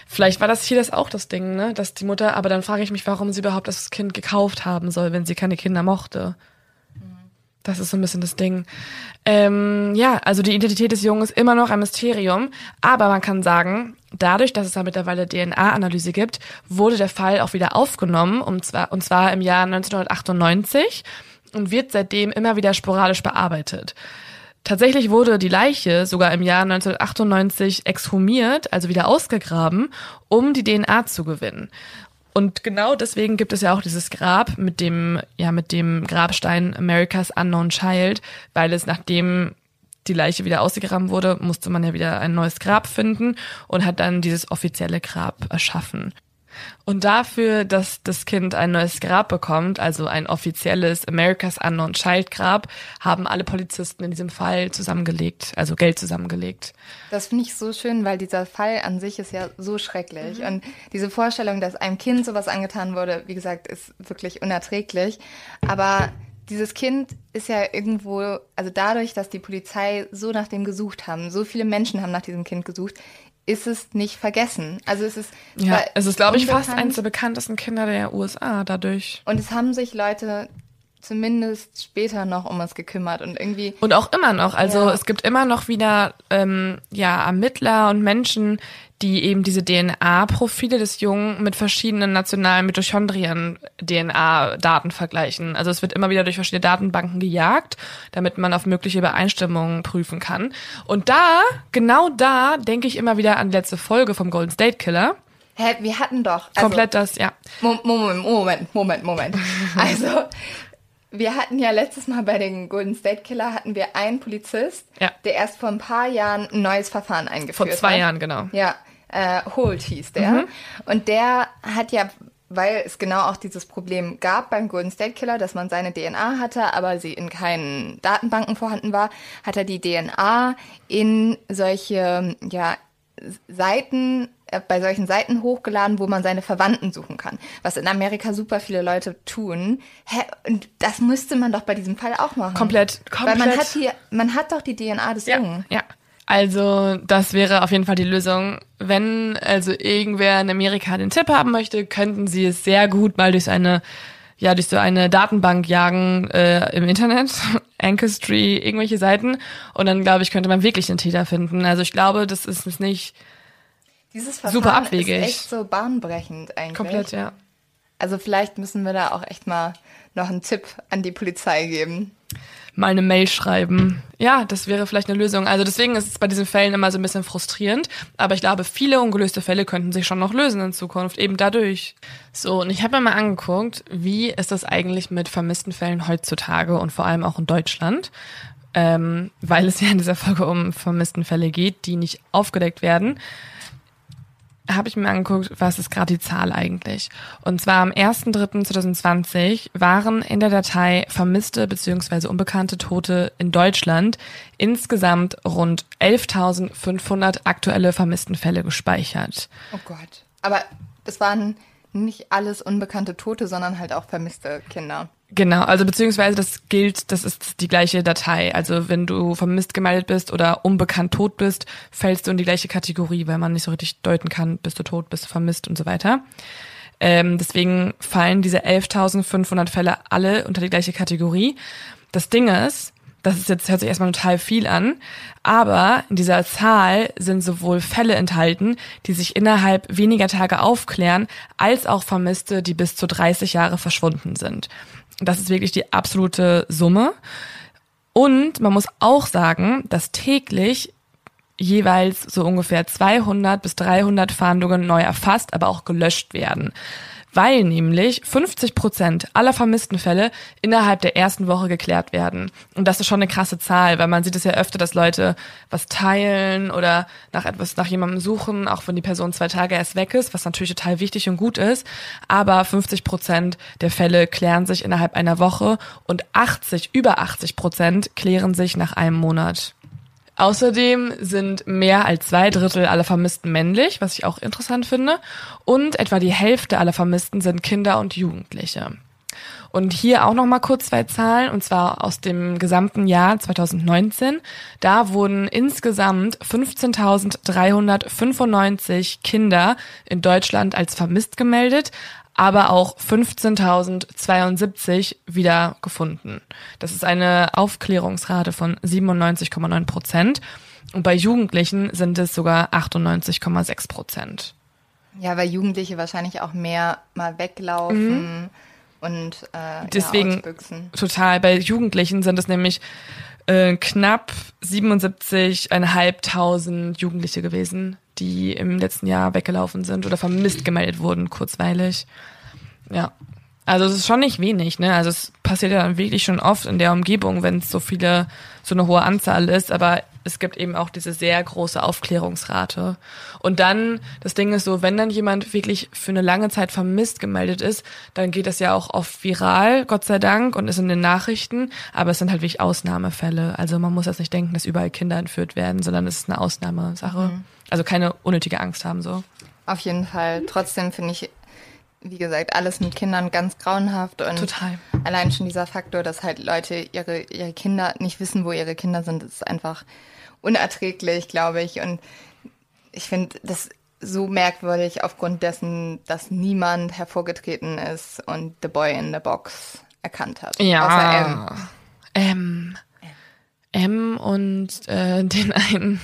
Vielleicht war das hier das auch das Ding, ne? Dass die Mutter, aber dann frage ich mich, warum sie überhaupt das Kind gekauft haben soll, wenn sie keine Kinder mochte. Das ist so ein bisschen das Ding. Ähm, ja, also die Identität des Jungen ist immer noch ein Mysterium, aber man kann sagen, dadurch, dass es da mittlerweile DNA-Analyse gibt, wurde der Fall auch wieder aufgenommen, und zwar, und zwar im Jahr 1998 und wird seitdem immer wieder sporadisch bearbeitet. Tatsächlich wurde die Leiche sogar im Jahr 1998 exhumiert, also wieder ausgegraben, um die DNA zu gewinnen. Und genau deswegen gibt es ja auch dieses Grab mit dem, ja, mit dem Grabstein America's Unknown Child, weil es nachdem die Leiche wieder ausgegraben wurde, musste man ja wieder ein neues Grab finden und hat dann dieses offizielle Grab erschaffen. Und dafür, dass das Kind ein neues Grab bekommt, also ein offizielles America's Unknown Child Grab, haben alle Polizisten in diesem Fall zusammengelegt, also Geld zusammengelegt.
Das finde ich so schön, weil dieser Fall an sich ist ja so schrecklich. Mhm. Und diese Vorstellung, dass einem Kind sowas angetan wurde, wie gesagt, ist wirklich unerträglich. Aber dieses Kind ist ja irgendwo, also dadurch, dass die Polizei so nach dem gesucht haben, so viele Menschen haben nach diesem Kind gesucht, ist es nicht vergessen. Also es ist
ja, es ist glaube ich fast eines der bekanntesten Kinder der USA dadurch.
Und es haben sich Leute zumindest später noch um es gekümmert und irgendwie
und auch immer noch. Also ja. es gibt immer noch wieder ähm, ja Ermittler und Menschen, die eben diese DNA-Profile des Jungen mit verschiedenen nationalen Mitochondrien-DNA-Daten vergleichen. Also es wird immer wieder durch verschiedene Datenbanken gejagt, damit man auf mögliche Übereinstimmungen prüfen kann. Und da, genau da, denke ich immer wieder an die letzte Folge vom Golden State Killer.
Hä, wir hatten doch.
Also, komplett das, ja.
Moment, Moment, Moment, Moment. Also, wir hatten ja letztes Mal bei den Golden State Killer hatten wir einen Polizist, ja. der erst vor ein paar Jahren ein neues Verfahren eingeführt hat.
Vor zwei hat. Jahren, genau.
Ja, äh, Holt hieß der. Mhm. Und der hat ja weil es genau auch dieses Problem gab beim Golden State Killer, dass man seine DNA hatte, aber sie in keinen Datenbanken vorhanden war, hat er die DNA in solche ja, Seiten bei solchen Seiten hochgeladen, wo man seine Verwandten suchen kann. Was in Amerika super viele Leute tun. Hä? Und das müsste man doch bei diesem Fall auch machen.
Komplett, komplett.
Weil man hat hier, man hat doch die DNA des
ja,
Jungen.
Ja. Also, das wäre auf jeden Fall die Lösung. Wenn also irgendwer in Amerika den Tipp haben möchte, könnten sie es sehr gut mal durch eine ja, durch so eine Datenbank jagen äh, im Internet, Ancestry, irgendwelche Seiten. Und dann, glaube ich, könnte man wirklich einen Täter finden. Also ich glaube, das ist es nicht
Dieses Verfahren
super abwegig.
ist echt so bahnbrechend eigentlich.
Komplett, ja.
Also vielleicht müssen wir da auch echt mal noch einen Tipp an die Polizei geben.
Mal eine Mail schreiben. Ja, das wäre vielleicht eine Lösung. Also deswegen ist es bei diesen Fällen immer so ein bisschen frustrierend. Aber ich glaube, viele ungelöste Fälle könnten sich schon noch lösen in Zukunft, eben dadurch. So, und ich habe mir mal angeguckt, wie ist das eigentlich mit vermissten Fällen heutzutage und vor allem auch in Deutschland. Ähm, weil es ja in dieser Folge um vermissten Fälle geht, die nicht aufgedeckt werden habe ich mir angeguckt, was ist gerade die Zahl eigentlich. Und zwar am 1.3.2020 waren in der Datei vermisste bzw. unbekannte Tote in Deutschland insgesamt rund 11.500 aktuelle vermissten Fälle gespeichert.
Oh Gott. Aber das waren nicht alles unbekannte Tote, sondern halt auch vermisste Kinder.
Genau, also beziehungsweise das gilt, das ist die gleiche Datei. Also wenn du vermisst gemeldet bist oder unbekannt tot bist, fällst du in die gleiche Kategorie, weil man nicht so richtig deuten kann, bist du tot, bist du vermisst und so weiter. Ähm, deswegen fallen diese 11.500 Fälle alle unter die gleiche Kategorie. Das Ding ist, das ist jetzt, hört sich erstmal total viel an, aber in dieser Zahl sind sowohl Fälle enthalten, die sich innerhalb weniger Tage aufklären, als auch Vermisste, die bis zu 30 Jahre verschwunden sind. Das ist wirklich die absolute Summe. Und man muss auch sagen, dass täglich jeweils so ungefähr 200 bis 300 Fahndungen neu erfasst, aber auch gelöscht werden weil nämlich 50 Prozent aller vermissten Fälle innerhalb der ersten Woche geklärt werden. Und das ist schon eine krasse Zahl, weil man sieht es ja öfter, dass Leute was teilen oder nach etwas, nach jemandem suchen, auch wenn die Person zwei Tage erst weg ist, was natürlich total wichtig und gut ist. Aber 50 Prozent der Fälle klären sich innerhalb einer Woche und 80, über 80 Prozent klären sich nach einem Monat. Außerdem sind mehr als zwei Drittel aller Vermissten männlich, was ich auch interessant finde. Und etwa die Hälfte aller Vermissten sind Kinder und Jugendliche. Und hier auch noch mal kurz zwei Zahlen, und zwar aus dem gesamten Jahr 2019. Da wurden insgesamt 15.395 Kinder in Deutschland als vermisst gemeldet, aber auch 15.072 wieder gefunden. Das ist eine Aufklärungsrate von 97,9 Prozent. Und bei Jugendlichen sind es sogar 98,6 Prozent.
Ja, weil Jugendliche wahrscheinlich auch mehr mal weglaufen mhm. und äh,
deswegen ja, total. Bei Jugendlichen sind es nämlich äh, knapp 77.500 Jugendliche gewesen, die im letzten Jahr weggelaufen sind oder vermisst gemeldet wurden, kurzweilig. Ja. Also es ist schon nicht wenig, ne? Also es passiert ja dann wirklich schon oft in der Umgebung, wenn es so viele, so eine hohe Anzahl ist, aber es gibt eben auch diese sehr große Aufklärungsrate. Und dann, das Ding ist so, wenn dann jemand wirklich für eine lange Zeit vermisst gemeldet ist, dann geht das ja auch oft viral, Gott sei Dank, und ist in den Nachrichten, aber es sind halt wirklich Ausnahmefälle. Also man muss jetzt nicht denken, dass überall Kinder entführt werden, sondern es ist eine Ausnahmesache. Mhm. Also keine unnötige Angst haben so.
Auf jeden Fall. Trotzdem finde ich wie gesagt, alles mit Kindern ganz grauenhaft und
Total.
allein schon dieser Faktor, dass halt Leute ihre, ihre Kinder nicht wissen, wo ihre Kinder sind, ist einfach unerträglich, glaube ich. Und ich finde das so merkwürdig aufgrund dessen, dass niemand hervorgetreten ist und The Boy in the Box erkannt hat.
Ja. Außer M. M. M und äh, den einen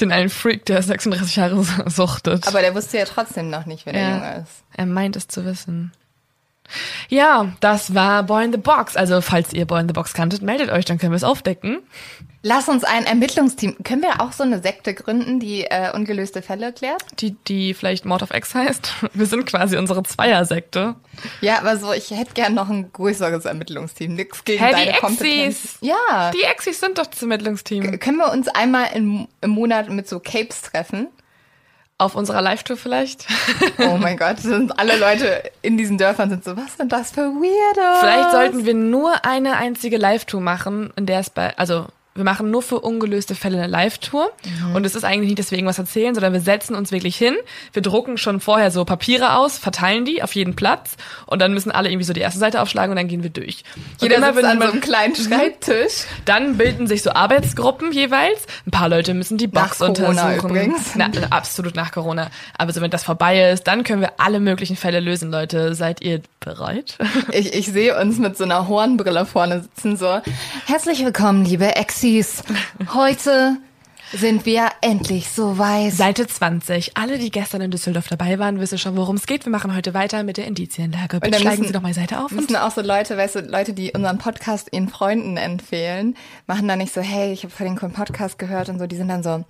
den einen Freak, der 36 Jahre suchtet.
Aber der wusste ja trotzdem noch nicht, wer der Junge ist.
Er meint es zu wissen. Ja, das war Boy in the Box. Also, falls ihr Boy in the Box kanntet, meldet euch, dann können wir es aufdecken.
Lass uns ein Ermittlungsteam. Können wir auch so eine Sekte gründen, die äh, ungelöste Fälle klärt?
Die, die vielleicht Mord of X heißt. Wir sind quasi unsere Zweiersekte.
Ja, aber so, ich hätte gern noch ein größeres Ermittlungsteam. Nix gegen Hä, deine die Kompetenz.
Ja. Die Exis sind doch das Ermittlungsteam.
K können wir uns einmal im, im Monat mit so Capes treffen?
Auf unserer Live-Tour vielleicht.
Oh mein Gott, sind alle Leute in diesen Dörfern sind so, was sind das für Weirdos?
Vielleicht sollten wir nur eine einzige Live-Tour machen, in der es bei, also wir machen nur für ungelöste Fälle eine Live-Tour. Mhm. Und es ist eigentlich nicht, dass wir irgendwas erzählen, sondern wir setzen uns wirklich hin. Wir drucken schon vorher so Papiere aus, verteilen die auf jeden Platz. Und dann müssen alle irgendwie so die erste Seite aufschlagen und dann gehen wir durch.
Jeder sitzt an so einem kleinen Schreibtisch.
Dann bilden sich so Arbeitsgruppen jeweils. Ein paar Leute müssen die Box nach Corona untersuchen. Übrigens. Na, absolut nach Corona. Aber so, wenn das vorbei ist, dann können wir alle möglichen Fälle lösen, Leute. Seid ihr bereit?
Ich, ich sehe uns mit so einer Hornbrille vorne sitzen, so. Herzlich willkommen, liebe Ex Maxis. Heute sind wir endlich so weiß.
Seite 20. Alle, die gestern in Düsseldorf dabei waren, wissen schon, worum es geht. Wir machen heute weiter mit der Indizienlage. Bitte schlagen müssen, Sie doch mal Seite auf.
Müssen auch so Leute, weißt du, Leute, die unseren Podcast ihren Freunden empfehlen, machen dann nicht so, hey, ich habe vor den Podcast gehört und so. Die sind dann so,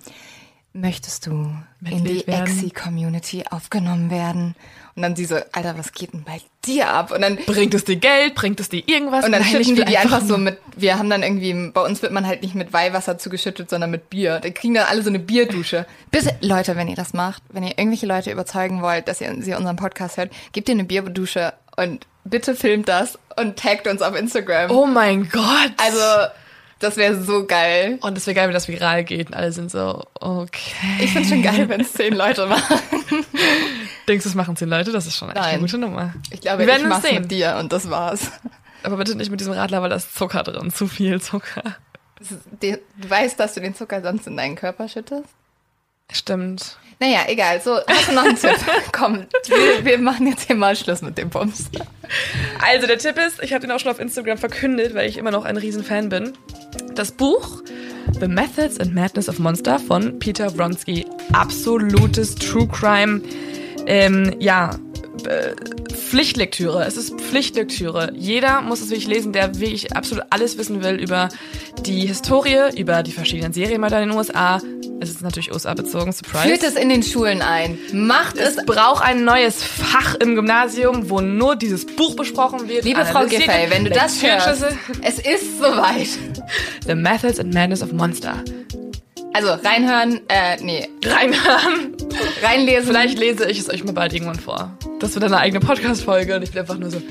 möchtest du in die Exi-Community aufgenommen werden? Und dann sie so, Alter, was geht denn bei dir ab? Und dann
bringt es dir Geld, bringt es dir irgendwas?
Und dann schütten wir die einfach, so mit, wir haben dann irgendwie, bei uns wird man halt nicht mit Weihwasser zugeschüttet, sondern mit Bier. Da kriegen dann alle so eine Bierdusche. Bitte, Leute, wenn ihr das macht, wenn ihr irgendwelche Leute überzeugen wollt, dass ihr, sie unseren Podcast hört, gebt ihr eine Bierdusche und bitte filmt das und taggt uns auf Instagram.
Oh mein Gott.
Also, das wäre so geil.
Und es wäre geil, wenn das viral geht und alle sind so, okay.
Ich finde schon geil, wenn es zehn Leute machen.
Denkst du, es machen zehn Leute? Das ist schon echt Nein. eine gute Nummer.
Ich glaube, Wir werden ich mach's sehen. mit dir und das war's.
Aber bitte nicht mit diesem Radler, weil da ist Zucker drin. Zu viel Zucker.
du weißt, dass du den Zucker sonst in deinen Körper schüttest?
Stimmt.
Naja, egal. So, hast du noch einen Tipp? Komm, wir, wir, machen jetzt hier mal Schluss mit dem Bums.
Also, der Tipp ist, ich habe den auch schon auf Instagram verkündet, weil ich immer noch ein Riesenfan bin. Das Buch The Methods and Madness of Monster von Peter Bronski. Absolutes True Crime. Ähm, ja, äh, Pflichtlektüre. Es ist Pflichtlektüre. Jeder muss es wirklich lesen, der wirklich absolut alles wissen will über die Historie, über die verschiedenen Serien in den USA. Es ist natürlich USA bezogen, Surprise.
Führt es in den Schulen ein. Macht es.
Es braucht ein neues Fach im Gymnasium, wo nur dieses Buch besprochen wird.
Liebe Frau Giffey, wenn du das hörst, es ist soweit.
The Methods and Madness of Monster.
Also reinhören, äh, nee.
Reinhören.
Reinlesen.
Vielleicht lese ich es euch mal bald irgendwann vor. Das wird eine eigene Podcast-Folge und ich bin einfach nur so,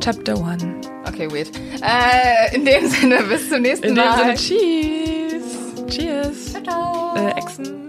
Chapter 1.
Okay, weird. Äh, in dem Sinne, bis zum nächsten
in
Mal.
In dem Sinne, cheese. Cheers.
Ciao, ciao.
Äh, Echsen.